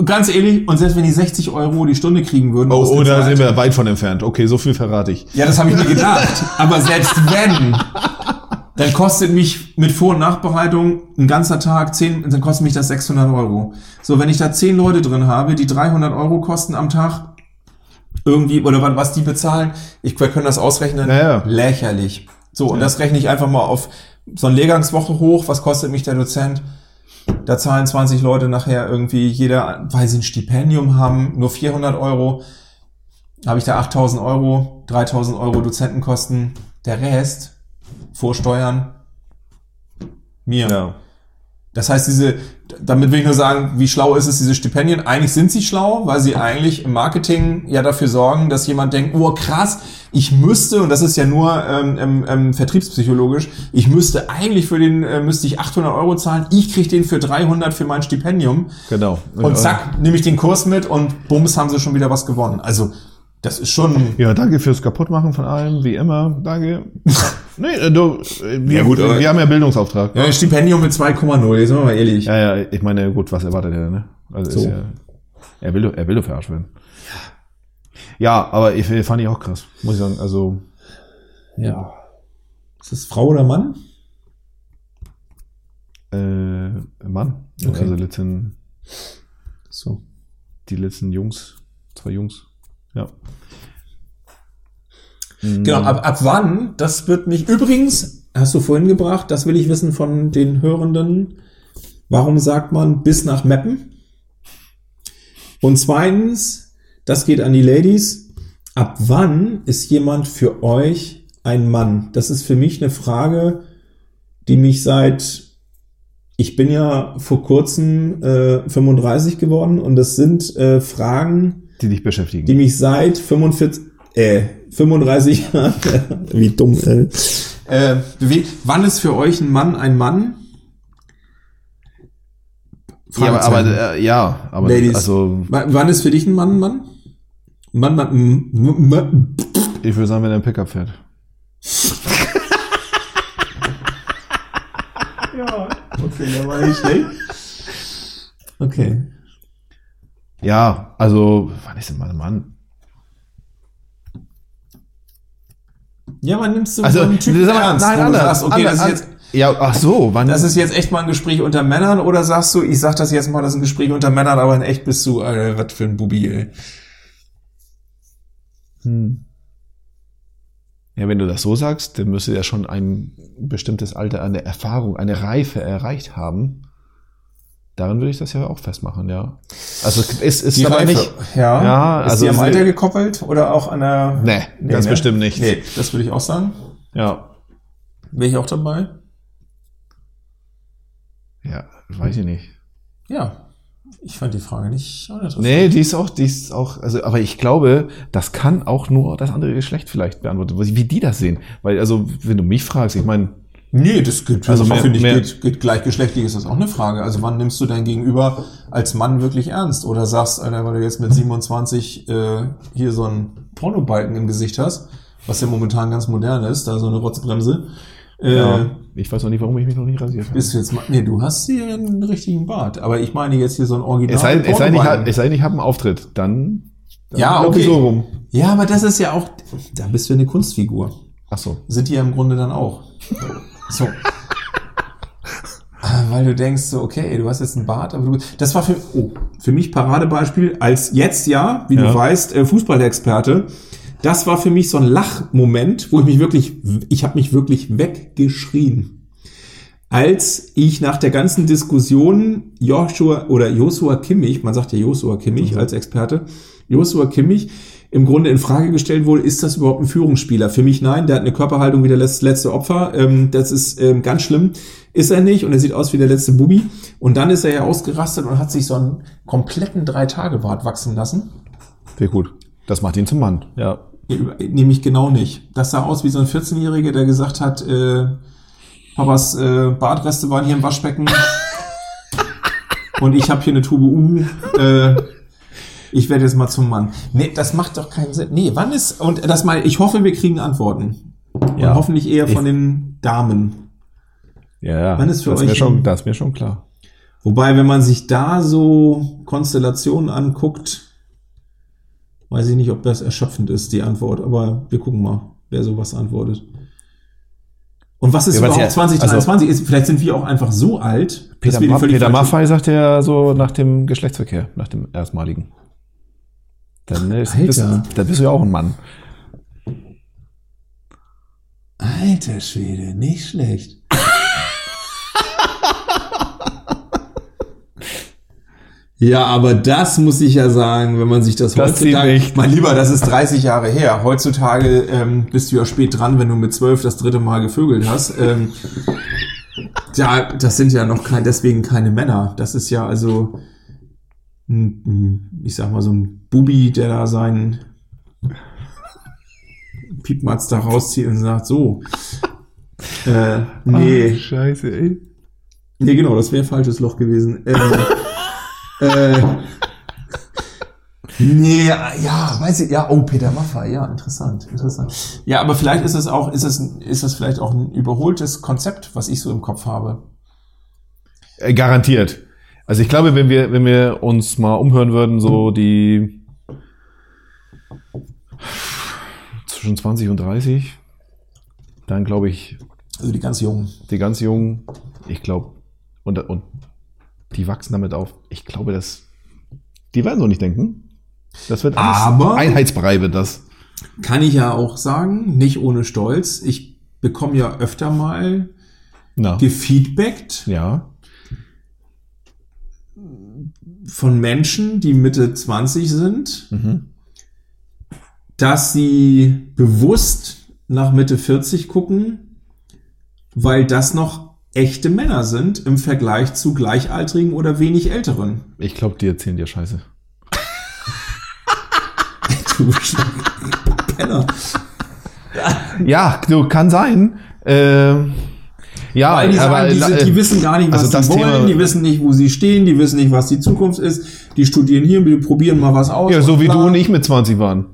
ganz ehrlich, und selbst wenn die 60 Euro die Stunde kriegen würden. Oh, oh, da sind wir weit von entfernt. Okay, so viel verrate ich. Ja, das habe ich mir gedacht. Aber selbst wenn, dann kostet mich mit Vor- und Nachbereitung ein ganzer Tag 10, dann kostet mich das 600 Euro. So, wenn ich da 10 Leute drin habe, die 300 Euro kosten am Tag, irgendwie, oder was- die bezahlen, ich, wir können das ausrechnen, Ja, ja. lächerlich. So, und das rechne ich einfach mal auf so eine Lehrgangswoche hoch. Was kostet mich der Dozent? Da zahlen 20 Leute nachher irgendwie jeder, weil sie ein Stipendium haben, nur 400 Euro. Habe ich da 8000 Euro, 3000 Euro Dozentenkosten. Der Rest vor Steuern mir. Ja. Das heißt, diese, damit will ich nur sagen, wie schlau ist es, diese Stipendien? Eigentlich sind sie schlau, weil sie eigentlich im Marketing ja dafür sorgen, dass jemand denkt, oh krass, ich müsste, und das ist ja nur ähm, ähm, vertriebspsychologisch, ich müsste eigentlich für den, äh, müsste ich 800 Euro zahlen, ich kriege den für 300 für mein Stipendium. Genau. Und zack, nehme ich den Kurs mit und bums, haben sie schon wieder was gewonnen. Also, das ist schon... Ja, danke fürs Kaputtmachen von allem, wie immer. Danke. nee, äh, du, äh, wir, Ja, gut, aber- wir haben ja Bildungsauftrag. Ja, Stipendium mit 2,0, jetzt sind wir mal ehrlich. Ja, ja, ich meine, gut, was erwartet er, ne? Also So. ja, er will, er will doch verarscht werden. Ja, aber ich fand ich auch krass, muss ich sagen. Also, ja. Ist das Frau oder Mann? äh, Mann. Okay. Also letzten, So. die letzten Jungs, zwei Jungs. Ja. Genau, ab, ab wann, das wird mich, übrigens, hast du vorhin gebracht, das will ich wissen von den Hörenden, warum sagt man bis nach Meppen? Und zweitens, das geht an die Ladies, ab wann ist jemand für euch ein Mann? Das ist für mich eine Frage, die mich seit, ich bin ja vor kurzem äh, 35 geworden und das sind äh, Fragen, Die dich beschäftigen. die mich seit 45, äh, 35 Jahren, wie dumm, äh, äh, bewegt. Wann ist für euch ein Mann ein Mann? ja, aber, aber äh, ja, aber Ladies. also Wann ist für dich ein Mann ein Mann? Mann, Mann, m- m- m- ich würde sagen, wenn er ein Pickup fährt. Ja, okay, der war nicht schlecht. Okay. Ja, also, wann ist denn mal ein Mann? Ja, wann nimmst du Also, so einen Typen mal, ernst, nein, anders, sagst, okay, anders, das ist jetzt, Ja, ach so, wann? das ist jetzt echt mal ein Gespräch unter Männern oder sagst du, ich sag das jetzt mal, das ist ein Gespräch unter Männern, aber in echt bist du, Alter, was für ein Bubi, ey. Hm. Ja, wenn du das so sagst, dann müsste er schon ein bestimmtes Alter, eine Erfahrung, eine Reife erreicht haben. Daran würde ich das ja auch festmachen, ja. Also es ist aber nicht. Ja. Ja, ist also die am sie- Alter gekoppelt oder auch an der. Nee, ganz ne? bestimmt nicht. Nee, das würde ich auch sagen. Ja. Wäre ich auch dabei? Ja, weiß ich nicht. Ja. Ich fand die Frage nicht uninteressant. Nee, die ist auch, die ist auch, also, aber ich glaube, das kann auch nur das andere Geschlecht vielleicht beantworten, wie die das sehen. Weil, also, wenn du mich fragst, ich meine, Nee, das gibt, Also mehr- finde ich, mehr- geht, geht gleichgeschlechtlich ist das auch eine Frage. Also wann nimmst du dein Gegenüber als Mann wirklich ernst? Oder sagst, Alter, weil du jetzt mit 27 äh, hier so einen Pornobalken im Gesicht hast, was ja momentan ganz modern ist, da so eine Rotzbremse, äh, ja, ich weiß auch nicht, warum ich mich noch nicht rasiert habe. bist du jetzt mal, nee, du hast hier einen richtigen Bart. Aber ich meine jetzt hier so ein Original. Es sei, es sei, denn, es sei denn, ich habe einen Auftritt, dann, dann Ja, okay. so rum. ja, aber das ist ja auch, da bist du eine Kunstfigur. Ach so. sind die ja im Grunde dann auch. So. Ah, Weil du denkst so, okay, du hast jetzt einen Bart, aber du, das war für, oh, für mich Paradebeispiel als jetzt ja, wie Ja. du weißt, äh, Fußballexperte. Das war für mich so ein Lachmoment, wo ich mich wirklich, ich habe mich wirklich weggeschrien. Als ich nach der ganzen Diskussion Joshua oder Joshua Kimmich, man sagt ja Joshua Kimmich als Experte, Joshua Kimmich im Grunde in Frage gestellt wurde, ist das überhaupt ein Führungsspieler? Für mich nein, der hat eine Körperhaltung wie der letzte, Opfer. Ähm, das ist ähm, ganz schlimm. Ist er nicht und er sieht aus wie der letzte Bubi. Und dann ist er ja ausgerastet und hat sich so einen kompletten Drei-Tage-Bart wachsen lassen. Sehr gut. Das macht ihn zum Mann. Ja. Nämlich genau nicht. Das sah aus wie so ein 14-Jähriger, der gesagt hat, äh, Papas äh, Bartreste waren hier im Waschbecken und ich habe hier eine Tube U. Äh, Ich werde jetzt mal zum Mann. Nee, das macht doch keinen Sinn. Nee, wann ist, und das mal, ich hoffe, wir kriegen Antworten. Ja. Und hoffentlich eher von Ich- den Damen. Ja, ja. Wann ist für das euch Mir schon, das ist mir schon klar. Wobei, wenn man sich da so Konstellationen anguckt, weiß ich nicht, ob das erschöpfend ist, die Antwort, aber wir gucken mal, wer sowas antwortet. Und was ist Ja, überhaupt ja- 2023? ist, vielleicht sind wir auch einfach so alt, Peter, wir Ma völlig Peter Maffei sagt ja so nach dem Geschlechtsverkehr, nach dem erstmaligen. Dann, ist, bist, dann bist du ja auch ein Mann. Alter Schwede, nicht schlecht. Ja, aber das muss ich ja sagen, wenn man sich das, Das heutzutage, mein Lieber, das ist 30 Jahre her. Heutzutage ähm, bist du ja spät dran, wenn du mit 12 das dritte Mal gevögelt hast. Ähm, ja, das sind ja noch kein, deswegen keine Männer. Das ist ja also, ich sag mal so ein Bubi, der da seinen Piepmatz da rauszieht und sagt, so, äh, nee, scheiße, ey. Nee, genau, das wäre falsches Loch gewesen. Ähm, äh, nee, ja, weiß ich, ja, oh, Peter Maffay, ja, interessant, interessant. Ja, aber vielleicht ist es auch, ist es, ist es vielleicht auch ein überholtes Konzept, was ich so im Kopf habe. Äh, Garantiert. Also ich glaube, wenn wir, wenn wir uns mal umhören würden, so die zwischen 20 und 30, dann glaube ich, Also die ganz Jungen. die ganz Jungen, ich glaube, und, und die wachsen damit auf. Ich glaube, dass die werden so nicht denken. Das wird Aber- Einheitsbrei wird das. Kann ich ja auch sagen, nicht ohne Stolz. Ich bekomme ja öfter mal Na, gefeedbackt ja. Von Menschen, die Mitte 20 sind, Mhm. dass sie bewusst nach Mitte 40 gucken, weil das noch echte Männer sind im Vergleich zu Gleichaltrigen oder wenig Älteren. Ich glaube, die erzählen dir Scheiße. Du Penner. Ja, du, kann sein. Ähm, ja, Weil die, aber sagen, die, sind, äh, die wissen gar nicht, was also sie wollen, Thema- die wissen nicht, wo sie stehen, die wissen nicht, was die Zukunft ist. Die studieren hier, die probieren mal was aus. ja, so wie bla. du und ich mit 20 waren.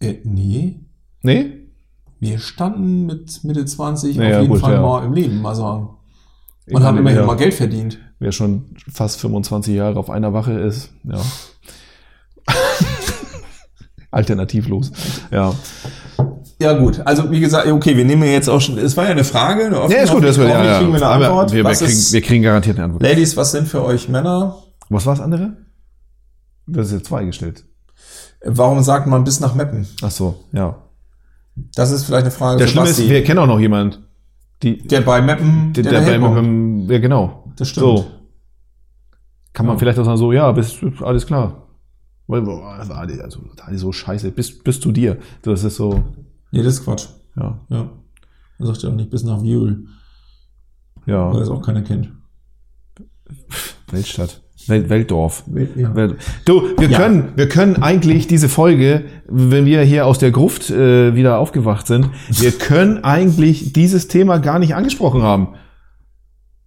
Äh, nee, Nee? wir standen mit Mitte 20 Ja, auf ja, jeden gut, Fall ja. mal im Leben, mal sagen. Ich Und haben immerhin wer- mal Geld verdient. Wer schon fast 25 Jahre auf einer Wache ist, ja. Alternativlos. Ja. Ja, gut. Also, wie gesagt, okay, wir nehmen ja jetzt auch schon, es war ja eine Frage. Eine offene, Ja, ist gut, das wird, ja, ja. kriegen wir eine Antwort. wir, wir, kriegen, ist, wir kriegen garantiert eine Antwort. Ladies, was sind für euch Männer? Was war das andere? Das ist jetzt zwei gestellt. Warum sagt man bis nach Meppen? Ach so, ja. Das ist vielleicht eine Frage Der Schlimme ist, wir kennen auch noch jemand, die, der bei Meppen, der, der, der, bei, beim, ja genau. Das stimmt. So. Kann man Ja. vielleicht auch sagen, so, ja, bist, alles klar. Also, so scheiße, bis, bis zu dir. Das ist so, Nee, das ist Quatsch. ja, Ja. Man sagt ja auch nicht bis nach Viol, ja, weil das auch keiner kennt. Weltstadt, Welt, Weltdorf. Ja. Welt- Du, wir Ja. können, wir können eigentlich diese Folge, wenn wir hier aus der Gruft äh, wieder aufgewacht sind, wir können eigentlich dieses Thema gar nicht angesprochen haben.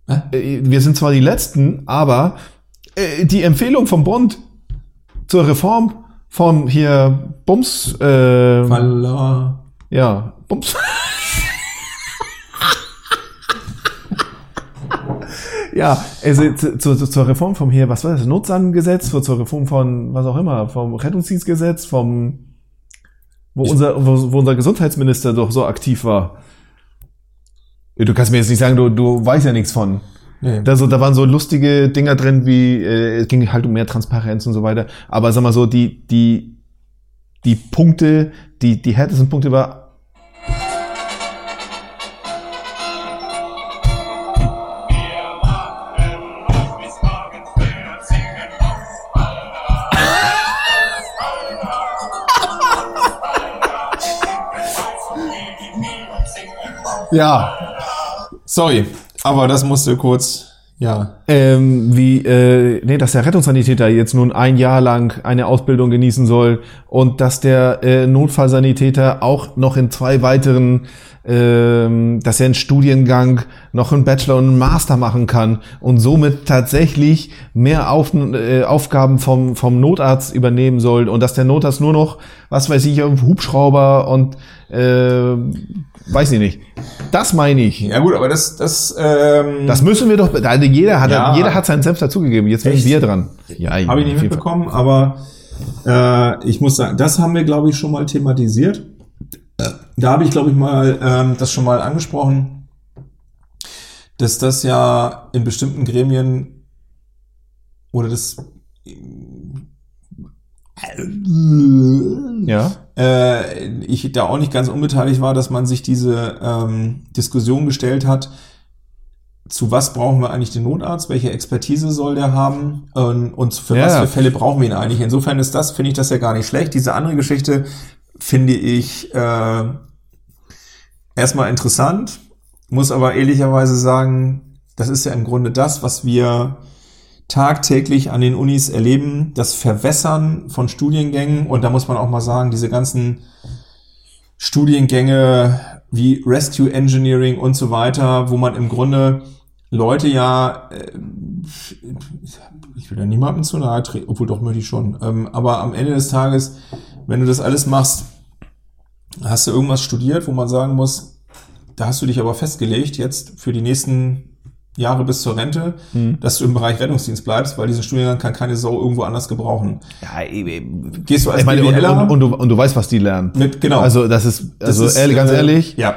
Äh, Wir sind zwar die Letzten, aber äh, die Empfehlung vom Bund zur Reform vom hier Bums, äh, Falla. Ja, Bums. ja, also zu, zu, zur Reform vom hier, was war das, Notsangesetz, zur Reform von was auch immer, vom Rettungsdienstgesetz, vom wo unser, wo, wo unser Gesundheitsminister doch so aktiv war. Du kannst mir jetzt nicht sagen, du, du weißt ja nichts von. Nee. Da, so, da waren so lustige Dinger drin, wie äh, es ging halt um mehr Transparenz und so weiter. Aber sag mal so, die, die, die Punkte, die, die härtesten Punkte war. Ja. Sorry, aber das musste kurz Ja. ähm, wie, äh, nee, dass der Rettungssanitäter jetzt nun ein Jahr lang eine Ausbildung genießen soll und dass der äh, Notfallsanitäter auch noch in zwei weiteren, ähm, dass er einen Studiengang noch einen Bachelor und einen Master machen kann und somit tatsächlich mehr Auf, äh, Aufgaben vom, vom Notarzt übernehmen soll und dass der Notarzt nur noch, was weiß ich, Hubschrauber und äh, weiß ich nicht. Das meine ich. Ja gut, aber das, das, ähm, Das müssen wir doch, also jeder hat, Ja. jeder hat seinen Senf dazugegeben. Jetzt sind wir dran. Ja, habe ich nicht jeden Fall. mitbekommen, aber äh, ich muss sagen, das haben wir, glaube ich, schon mal thematisiert. Da habe ich, glaube ich, mal ähm, das schon mal angesprochen, dass das ja in bestimmten Gremien oder das Ja. Äh, ich da auch nicht ganz unbeteiligt war, dass man sich diese ähm, Diskussion gestellt hat, zu was brauchen wir eigentlich den Notarzt, welche Expertise soll der haben ähm, und für Ja. was für Fälle brauchen wir ihn eigentlich. Insofern ist das, finde ich das ja gar nicht schlecht. Diese andere Geschichte finde ich äh, erstmal interessant, muss aber ehrlicherweise sagen, das ist ja im Grunde das, was wir tagtäglich an den Unis erleben, das Verwässern von Studiengängen. Und da muss man auch mal sagen, diese ganzen Studiengänge wie Rescue Engineering und so weiter, wo man im Grunde Leute ja, äh, ich will da niemandem zu nahe treten, obwohl doch möchte ich schon, ähm, aber am Ende des Tages, wenn du das alles machst, hast du irgendwas studiert, wo man sagen muss, da hast du dich aber festgelegt, jetzt für die nächsten Jahre bis zur Rente, dass du im Bereich Rettungsdienst bleibst, weil diesen Studiengang kann keine Sau irgendwo anders gebrauchen. Ja, ich, Gehst du als ich meine, und, und, und, du, und du weißt, was die lernen. mit, genau. Also das ist, Das also ist, ehrlich, ganz äh, ehrlich, Ja.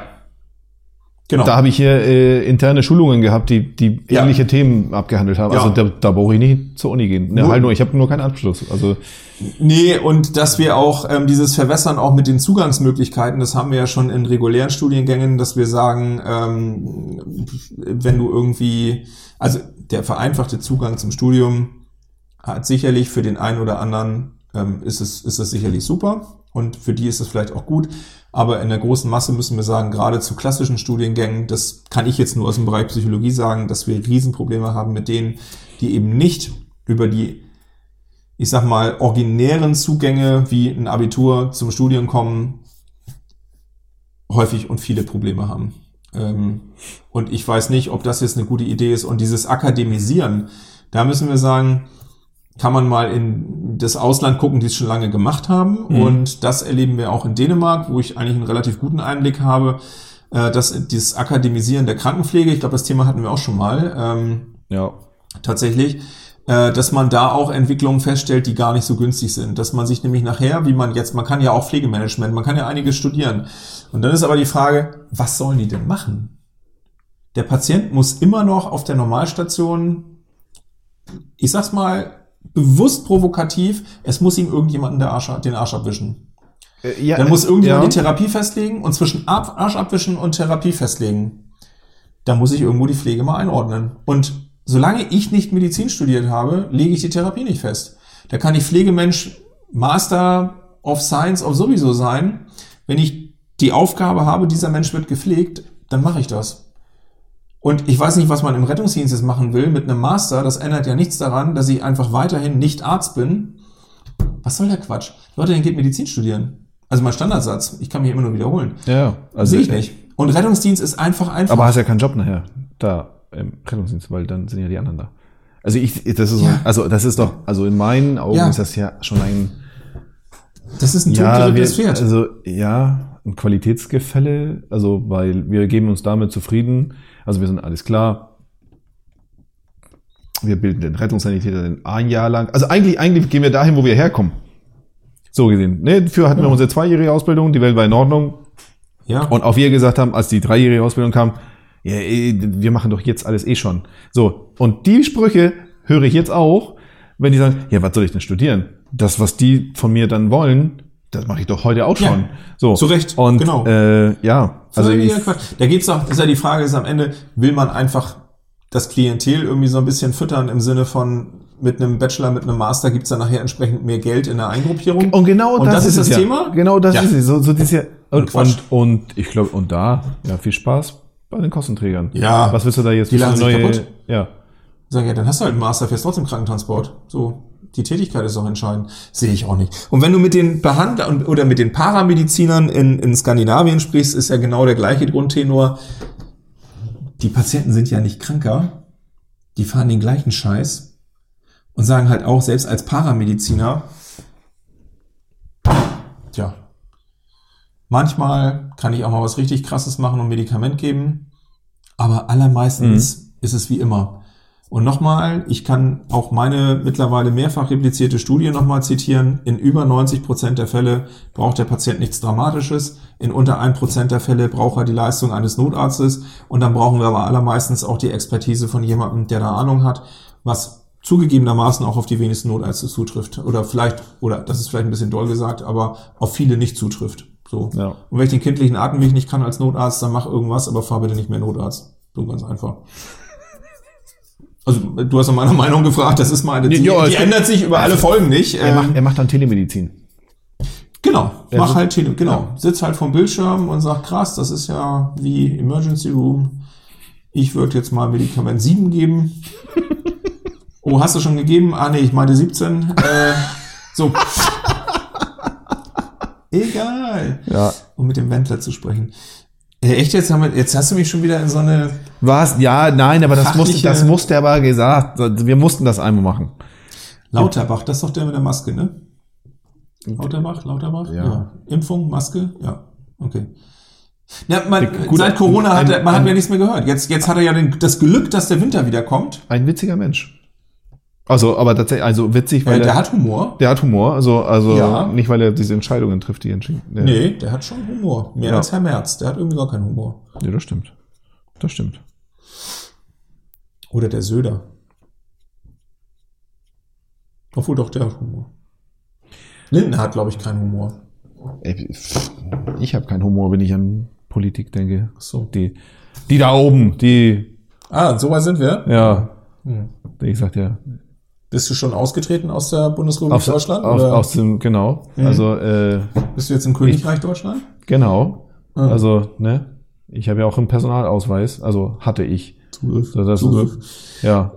Genau. da habe ich hier äh, interne Schulungen gehabt, die, die Ja. ähnliche Themen abgehandelt haben. Ja. Also da, da brauche ich nicht zur Uni gehen. Ne, Nur- halt nur, ich habe nur keinen Abschluss. Also Nee, und dass wir auch ähm, dieses Verwässern auch mit den Zugangsmöglichkeiten, das haben wir ja schon in regulären Studiengängen, dass wir sagen, ähm, wenn du irgendwie, also der vereinfachte Zugang zum Studium hat sicherlich für den einen oder anderen ähm, ist es ist es sicherlich super und für die ist es vielleicht auch gut, aber in der großen Masse müssen wir sagen, gerade zu klassischen Studiengängen, das kann ich jetzt nur aus dem Bereich Psychologie sagen, dass wir Riesenprobleme haben mit denen, die eben nicht über die ich sag mal, originären Zugänge wie ein Abitur zum Studium kommen, häufig und viele Probleme haben. Ähm, und ich weiß nicht, ob das jetzt eine gute Idee ist. Und dieses Akademisieren, da müssen wir sagen, kann man mal in das Ausland gucken, die es schon lange gemacht haben. Und das erleben wir auch in Dänemark, wo ich eigentlich einen relativ guten Einblick habe, äh, dass dieses Akademisieren der Krankenpflege, ich glaube, das Thema hatten wir auch schon mal, ähm, ja. tatsächlich, äh, dass man da auch Entwicklungen feststellt, die gar nicht so günstig sind. Dass man sich nämlich nachher, wie man jetzt, man kann ja auch Pflegemanagement, man kann ja einiges studieren. Und dann ist aber die Frage, was sollen die denn machen? Der Patient muss immer noch auf der Normalstation, ich sag's mal, bewusst provokativ, es muss ihm irgendjemanden der Arsch, den Arsch abwischen. Äh, ja Dann muss irgendjemand ja. die Therapie festlegen und zwischen Ab Arsch abwischen und Therapie festlegen. Da muss ich irgendwo die Pflege mal einordnen. Und solange ich nicht Medizin studiert habe, lege ich die Therapie nicht fest. Da kann ich Pflegemensch Master of Science of sowieso sein. Wenn ich die Aufgabe habe, dieser Mensch wird gepflegt, dann mache ich das. Und ich weiß nicht, was man im Rettungsdienst jetzt machen will mit einem Master. Das ändert ja nichts daran, dass ich einfach weiterhin nicht Arzt bin. Was soll der Quatsch? Leute, dann geht Medizin studieren. Also mein Standardsatz. Ich kann mich immer nur wiederholen. Ja, also Sehe ich nicht. Und Rettungsdienst ist einfach einfach. Aber hast ja keinen Job nachher da im Rettungsdienst, weil dann sind ja die anderen da. Also ich, das ist so, Ja. also das ist doch, also in meinen Augen Ja. ist das ja schon ein, das ist ein ja, wir, Pferd. also ja, ein Qualitätsgefälle, also weil wir geben uns damit zufrieden, also wir sind alles klar. Wir bilden den Rettungssanitäter ein Jahr lang. Also eigentlich, eigentlich gehen wir dahin, wo wir herkommen. So gesehen. Ne, dafür hatten wir unsere zweijährige Ausbildung, die Welt war in Ordnung. ja. Und auch wir gesagt haben, als die dreijährige Ausbildung kam, ja, eh, wir machen doch jetzt alles eh schon. So, und die Sprüche höre ich jetzt auch, wenn die sagen, ja, was soll ich denn studieren? Das, was die von mir dann wollen, das mache ich doch heute auch Ja, schon. so, zu Recht, Und genau. äh, ja, also ich, da geht's doch, ist ja die Frage, ist am Ende, will man einfach das Klientel irgendwie so ein bisschen füttern im Sinne von mit einem Bachelor, mit einem Master gibt's dann nachher entsprechend mehr Geld in der Eingruppierung. und genau Und das ist es das ja. Thema? Genau das Ja. ist es. So, so dieses Jahr. Und, und, und ich glaube, und da, ja, viel Spaß bei den Kostenträgern. Ja. Was willst du da jetzt? Die lachen sich neue, kaputt. Ja. Sagen, ja, dann hast du halt einen Master, fährst trotzdem Krankentransport. So, die Tätigkeit ist doch entscheidend. Sehe ich auch nicht. Und wenn du mit den Behandlern oder mit den Paramedizinern in, in Skandinavien sprichst, ist ja genau der gleiche Grundtenor. Die Patienten sind ja nicht kranker. Die fahren den gleichen Scheiß und sagen halt auch, selbst als Paramediziner, tja, manchmal kann ich auch mal was richtig krasses machen und Medikament geben, aber allermeistens ist es wie immer. Und nochmal, ich kann auch meine mittlerweile mehrfach replizierte Studie nochmal zitieren. In über 90 Prozent der Fälle braucht der Patient nichts Dramatisches. In unter 1 Prozent der Fälle braucht er die Leistung eines Notarztes. Und dann brauchen wir aber allermeistens auch die Expertise von jemandem, der da Ahnung hat, was zugegebenermaßen auch auf die wenigsten Notärzte zutrifft. Oder vielleicht, oder das ist vielleicht ein bisschen doll gesagt, aber auf viele nicht zutrifft. So. Ja. Und wenn ich den kindlichen Atemweg nicht kann als Notarzt, dann mach irgendwas, aber fahr bitte nicht mehr Notarzt. So ganz einfach. Also du hast nach meiner Meinung gefragt, das ist meine, die, Ja, die ändert sich über alle Folgen nicht. Er Ähm, macht, er macht dann Telemedizin. genau, Ja, mach halt Tele, genau, ja. sitz halt vom Bildschirm und sag, krass, das ist ja wie Emergency Room. Ich würde jetzt mal Medikament 7 geben. Oh, hast du schon gegeben? Ah nee, ich meinte 17. Äh, so. Egal. Ja. Um mit dem Wendler zu sprechen. Echt jetzt, haben wir, jetzt hast du mich schon wieder in so eine Was? Ja, nein, aber das musste, das musste aber gesagt. Wir mussten das einmal machen. Lauterbach, das ist doch der mit der Maske, ne? Lauterbach, Lauterbach? Ja. Impfung, Maske? Ja. Okay. Ja, man, Gut, seit Corona hat er, man hat ein- ja nichts mehr gehört. Jetzt, jetzt hat er ja den, das Glück, dass der Winter wieder kommt. Ein witziger Mensch. Also, aber tatsächlich, also witzig, weil Äh, der er, hat Humor. der hat Humor. Also, also Ja. nicht, weil er diese Entscheidungen trifft, die entschieden. Ja. Nee, der hat schon Humor. Mehr Ja. als Herr Merz. Der hat irgendwie gar keinen Humor. Ja, das stimmt. Das stimmt. Oder der Söder. Obwohl doch, der hat Humor. Lindner hat, glaube ich, keinen Humor. Ich habe keinen Humor, wenn ich an Politik denke. Ach so. Die, die da oben, die, Ah, so weit sind wir. ja, Hm. wie gesagt, ja. Bist du schon ausgetreten aus der Bundesrepublik Aus, Deutschland? aus, oder aus dem, genau. Mhm. Also, äh, bist du jetzt im Königreich Deutschland? genau. Ah. Also, ne? Ich habe ja auch einen Personalausweis, also hatte ich. Zugriff. Das Zugriff. Ja.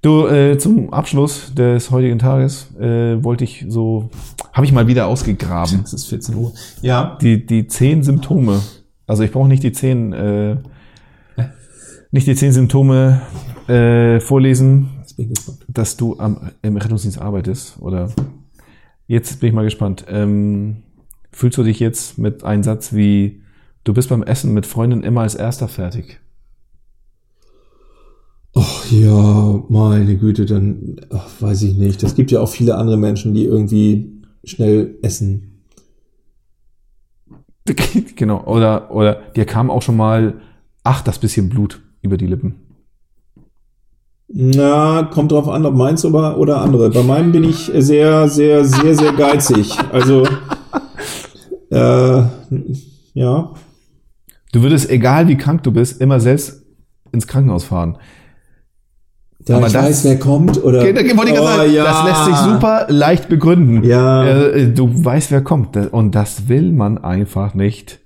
Du, äh, zum Abschluss des heutigen Tages äh, wollte ich so, habe ich mal wieder ausgegraben, Es ist 14 Uhr. Ja. die, die zehn Symptome. Also ich brauche nicht die zehn, äh, nicht die zehn Symptome äh, vorlesen, bin gespannt. dass du am, im Rettungsdienst arbeitest. Oder jetzt bin ich mal gespannt. Ähm, fühlst du dich jetzt mit einem Satz wie, du bist beim Essen mit Freunden immer als erster fertig? Ach ja, meine Güte, dann ach, weiß ich nicht. Es gibt ja auch viele andere Menschen, die irgendwie schnell essen. genau. Oder, oder dir kam auch schon mal, ach, das bisschen Blut über die Lippen. Na, kommt drauf an, ob meins oder, oder andere. Bei meinem bin ich sehr, sehr, sehr, sehr geizig. Also, äh, ja. Du würdest, egal wie krank du bist, immer selbst ins Krankenhaus fahren. Da Aber ich das- weiß, wer kommt, oder. Okay, da wollte ich Oh, sagen, ja. Das lässt sich super leicht begründen. Ja. Äh, Du weißt, wer kommt. Und das will man einfach nicht.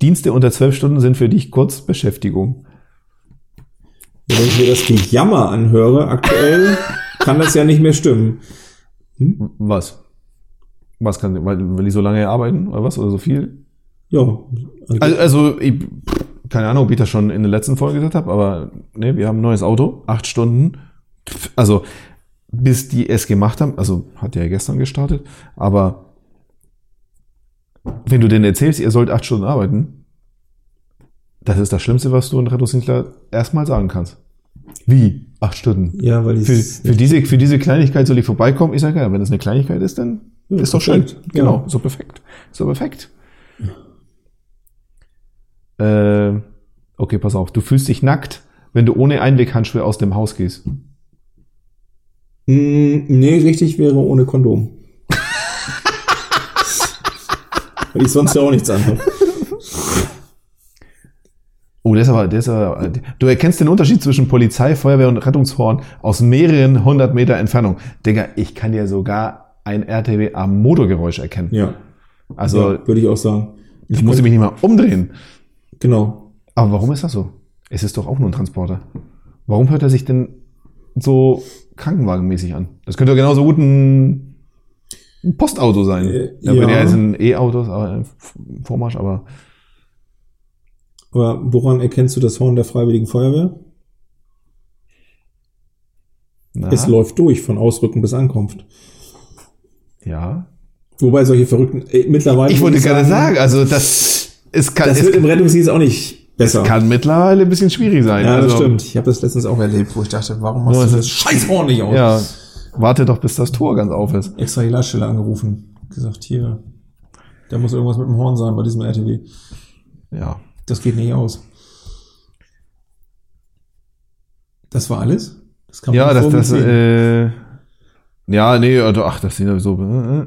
Dienste unter zwölf Stunden sind für dich Kurzbeschäftigung. Wenn ich mir das Gejammer anhöre, aktuell kann das ja nicht mehr stimmen. Was? Was kann, weil, weil die so lange arbeiten oder was? Oder so viel? Ja. Also, also ich, keine Ahnung, ob ich das schon in der letzten Folge gesagt habe, aber ne, wir haben ein neues Auto, acht Stunden. Also bis die es gemacht haben, also hat ja gestern gestartet, aber wenn du denen erzählst, ihr sollt acht Stunden arbeiten, das ist das Schlimmste, was du einem Rettungsdienstler erstmal sagen kannst. Wie? Acht Stunden? ja, weil ich Für, für, diese, für diese Kleinigkeit soll ich vorbeikommen? Ich sage, ja, wenn es eine Kleinigkeit ist, dann Ja, ist doch schön. Genau, Ja. so perfekt. So perfekt. Äh, okay, pass auf. Du fühlst dich nackt, wenn du ohne Einweghandschuhe aus dem Haus gehst. Mm, nee, richtig wäre ohne Kondom. Weil ich sonst ja auch nichts anhabe. Oh, der ist aber, der ist aber, du erkennst den Unterschied zwischen Polizei, Feuerwehr und Rettungshorn aus mehreren hundert Meter Entfernung. Digga, ich kann dir sogar ein RTW am Motorgeräusch erkennen. Ja, Also, ja, würde ich auch sagen. ich musste mich nicht mal umdrehen. Genau. Aber warum ist das so? Es ist doch auch nur ein Transporter. Warum hört er sich denn so krankenwagenmäßig an? Das könnte doch genauso gut ein, ein Postauto sein. Äh, ja, ja. er jetzt ein E-Autos aber im Vormarsch, aber Aber woran erkennst du das Horn der Freiwilligen Feuerwehr? na, Es läuft durch von Ausrücken bis Ankunft. ja. Wobei solche verrückten, äh, mittlerweile. Ich wollte gerade sagen, also das es kann, das es, wird im Rettungsdienst auch nicht besser. kann mittlerweile ein bisschen schwierig sein. ja, das also, stimmt. Ich habe das letztens auch erlebt, wo ich dachte, warum machst Nur du es das Scheißhorn nicht aus? Ja, warte doch, bis das Tor ganz auf ist. Extra die Leitstelle angerufen. Gesagt, hier, da muss irgendwas mit dem Horn sein bei diesem RTW. Ja. Das geht nicht aus. Das war alles? Das kann man Ja, das, das, äh, ja, nee, also, ach, das sind so, äh,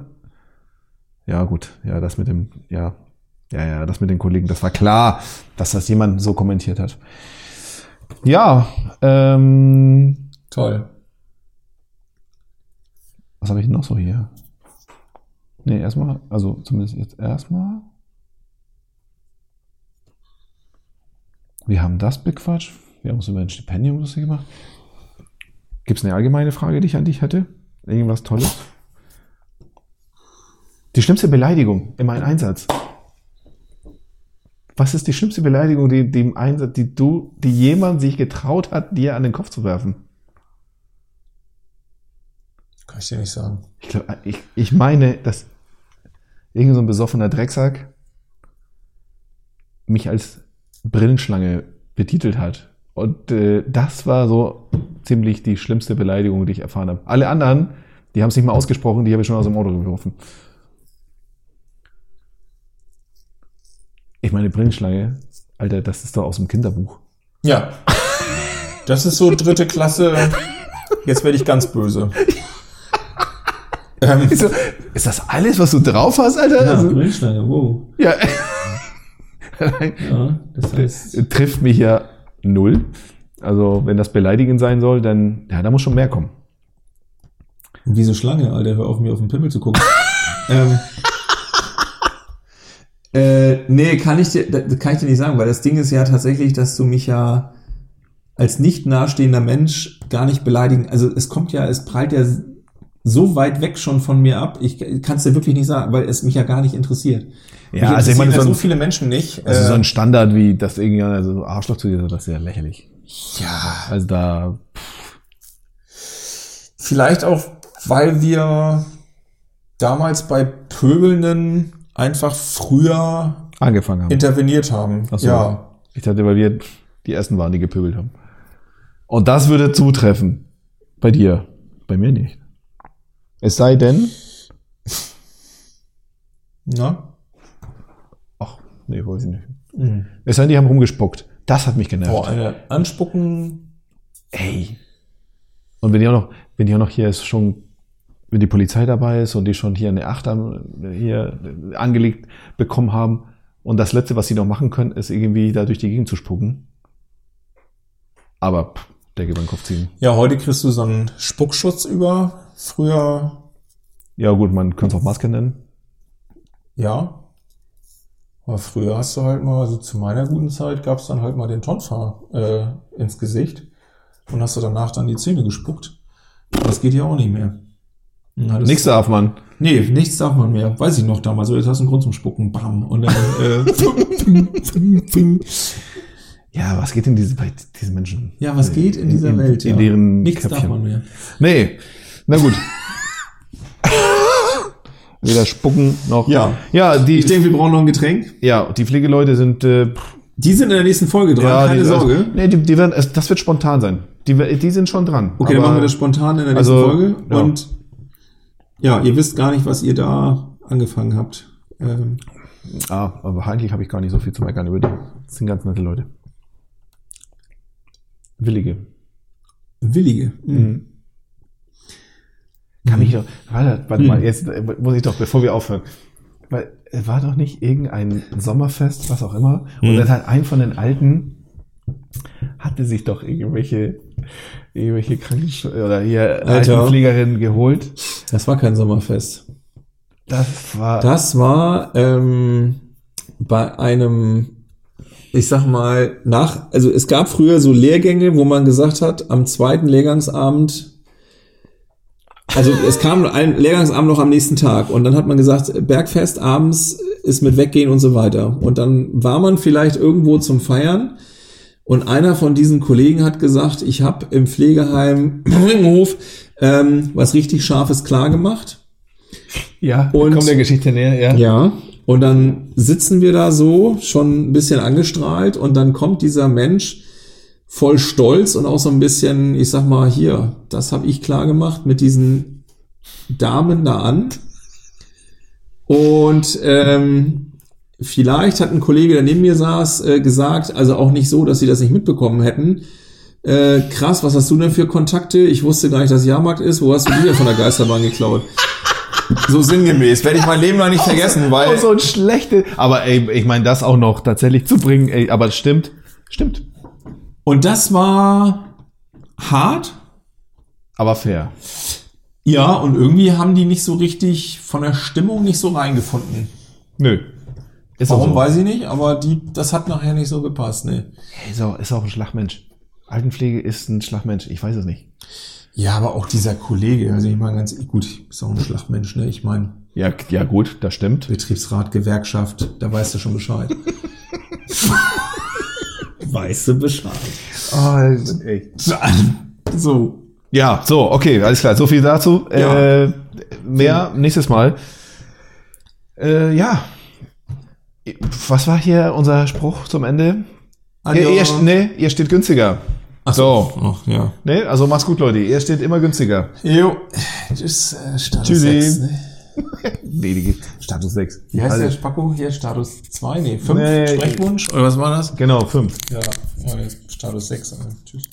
ja, gut, ja, das mit dem, ja, ja, ja, das mit den Kollegen, das war klar, dass das jemand so kommentiert hat. Ja, ähm, Toll. was habe ich noch so hier? Nee, erstmal, also zumindest jetzt erstmal. Wir haben das bequatscht. Wir haben uns über ein Stipendium lustig gemacht. Gibt es eine allgemeine Frage, die ich an dich hätte? Irgendwas Tolles? Die schlimmste Beleidigung in meinem Einsatz. Was ist die schlimmste Beleidigung, die, die im Einsatz, die du, die jemand sich getraut hat, dir an den Kopf zu werfen? Kann ich dir nicht sagen. Ich, glaub, ich, ich meine, dass irgend so ein besoffener Drecksack mich als Brillenschlange betitelt hat. Und äh, das war so ziemlich die schlimmste Beleidigung, die ich erfahren habe. Alle anderen, die haben es nicht mal ausgesprochen, die habe ich schon aus dem Auto geworfen. Ich meine, Brillenschlange, Alter, das ist doch aus dem Kinderbuch. Ja. Das ist so dritte Klasse. Jetzt werde ich ganz böse. ähm, Ist, das alles, was du drauf hast, Alter? Also, Grillschlange, wow. ja. Ja, das heißt. trifft mich ja null. Also, wenn das beleidigend sein soll, dann, ja, da muss schon mehr kommen. Diese Schlange, Alter, hör auf, mir auf den Pimmel zu gucken. ähm, äh, nee, kann ich dir, kann ich dir nicht sagen, weil das Ding ist ja tatsächlich, dass du mich ja als nicht nahestehender Mensch gar nicht beleidigen. Also es kommt ja, es prallt ja so weit weg schon von mir ab. Ich kann es dir wirklich nicht sagen, weil es mich ja gar nicht interessiert. Ja, also ich meine, so so ein, viele Menschen nicht. also so Äh, ein Standard wie das irgendwie also so Arschloch zu dir, das ist ja lächerlich. ja, Also da, Vielleicht auch, weil wir damals bei Pöbelnden einfach früher angefangen haben. interveniert haben. Ach so. Ja. Ich dachte, weil wir die ersten waren, die gepöbelt haben. Und das würde zutreffen. Bei dir. Bei mir nicht. Es sei denn, Na? Nee, weiß ich nicht. Es sei denn, die haben rumgespuckt. Das hat mich genervt. Boah, eine Anspucken. Ey. Und wenn die auch noch, wenn die auch noch hier ist schon, wenn die Polizei dabei ist und die schon hier eine Acht hier angelegt bekommen haben und das letzte, was sie noch machen können, ist irgendwie da durch die Gegend zu spucken. Aber pff, der geht den Kopf ziehen. Ja, heute kriegst du so einen Spuckschutz über. Früher, Ja gut, man könnte es auch Maske nennen. ja. Aber früher hast du halt mal, also zu meiner guten Zeit gab es dann halt mal den Tonfa äh, ins Gesicht und hast du danach dann die Zähne gespuckt. Das geht ja auch nicht mehr. Hattest Nichts darf man. Nee, nichts darf man mehr. Weiß ich noch damals. Jetzt hast du einen Grund zum Spucken. Bam. Und dann, äh, Ja, was geht in diese, bei diesen Menschen? ja, was geht in dieser in, Welt? In ja. deren Nichts Köpfchen. darf man mehr. Nee, na gut. Weder spucken noch. Ja. Ja, die, Ich denke, wir brauchen noch ein Getränk. ja, die Pflegeleute sind, äh, Die sind in der nächsten Folge dran. ja, Keine die, Sorge. Also, nee, die, die werden, das wird spontan sein. Die, die sind schon dran. okay, dann Aber- machen wir das spontan in der nächsten also, Folge. ja. Und ja, ihr wisst gar nicht, was ihr da angefangen habt. Ähm, Ah, aber eigentlich habe ich gar nicht so viel zu meckern über die. Das sind ganz nette Leute. Willige. Willige. Mhm. Kann mich doch. Warte, warte mal, jetzt äh, muss ich doch, bevor wir aufhören. Weil es war doch nicht irgendein Sommerfest, was auch immer. Und Hm. dann hat ein von den Alten hatte sich doch irgendwelche, irgendwelche Krankensch oder hier Alter. Altenpflegerinnen geholt. Das war kein Sommerfest. Das war. Das war ähm, bei einem ich sag mal, nach, also es gab früher so Lehrgänge, wo man gesagt hat, am zweiten Lehrgangsabend, also es kam ein Lehrgangsabend noch am nächsten Tag und dann hat man gesagt, Bergfest abends ist mit Weggehen und so weiter. Und dann war man vielleicht irgendwo zum Feiern und einer von diesen Kollegen hat gesagt, ich habe im Pflegeheim Ringenhof ähm, was richtig Scharfes klar gemacht. Ja, Und- kommt der Geschichte näher, ja. Ja. Und dann sitzen wir da so, schon ein bisschen angestrahlt, und dann kommt dieser Mensch voll Stolz und auch so ein bisschen, ich sag mal, hier, das habe ich klar gemacht mit diesen Damen da an. Und ähm, vielleicht hat ein Kollege, der neben mir saß, äh, gesagt, also auch nicht so, dass sie das nicht mitbekommen hätten. Äh, krass, was hast du denn für Kontakte? Ich wusste gar nicht, dass Jahrmarkt ist. Wo hast du die denn von der Geisterbahn geklaut? So sinngemäß. Werde ich mein Leben lang nicht vergessen, weil. Oh, so ein schlechte. Aber ey, ich meine, das auch noch tatsächlich zu bringen, ey, aber es stimmt. Stimmt. Und das war hart. Aber fair. Ja, und irgendwie haben die nicht so richtig von der Stimmung nicht so reingefunden. Nö. Ist auch Warum so. weiß ich nicht, aber die, das hat nachher nicht so gepasst, ne. Ist auch, ist auch ein Schlagmensch. Altenpflege ist ein Schlagmensch. Ich weiß es nicht. Ja, aber auch dieser Kollege, also ich meine ganz, gut, ist auch ein Schlachtmensch, ne? Ich meine, Ja, ja gut, das stimmt. Betriebsrat, Gewerkschaft, da weißt du schon Bescheid. weißt du Bescheid. Oh, ey. So. Ja, so, okay, alles klar. So viel dazu. Ja. Äh, mehr nächstes Mal. Äh, ja. Was war hier unser Spruch zum Ende? Ihr, ihr, nee, ihr steht günstiger. so. Ach, ja. Nee, also mach's gut, Leute. Ihr steht immer günstiger. Jo. Tschüss, äh, Tschüssi. 6, ne? Nee, die geht Status 6. Wie heißt Also, der Spacko hier? Status 2? Nee, 5? Nee, Sprechwunsch? Oder was war das? Genau, 5. Ja, ja, Status 6. Also, tschüss.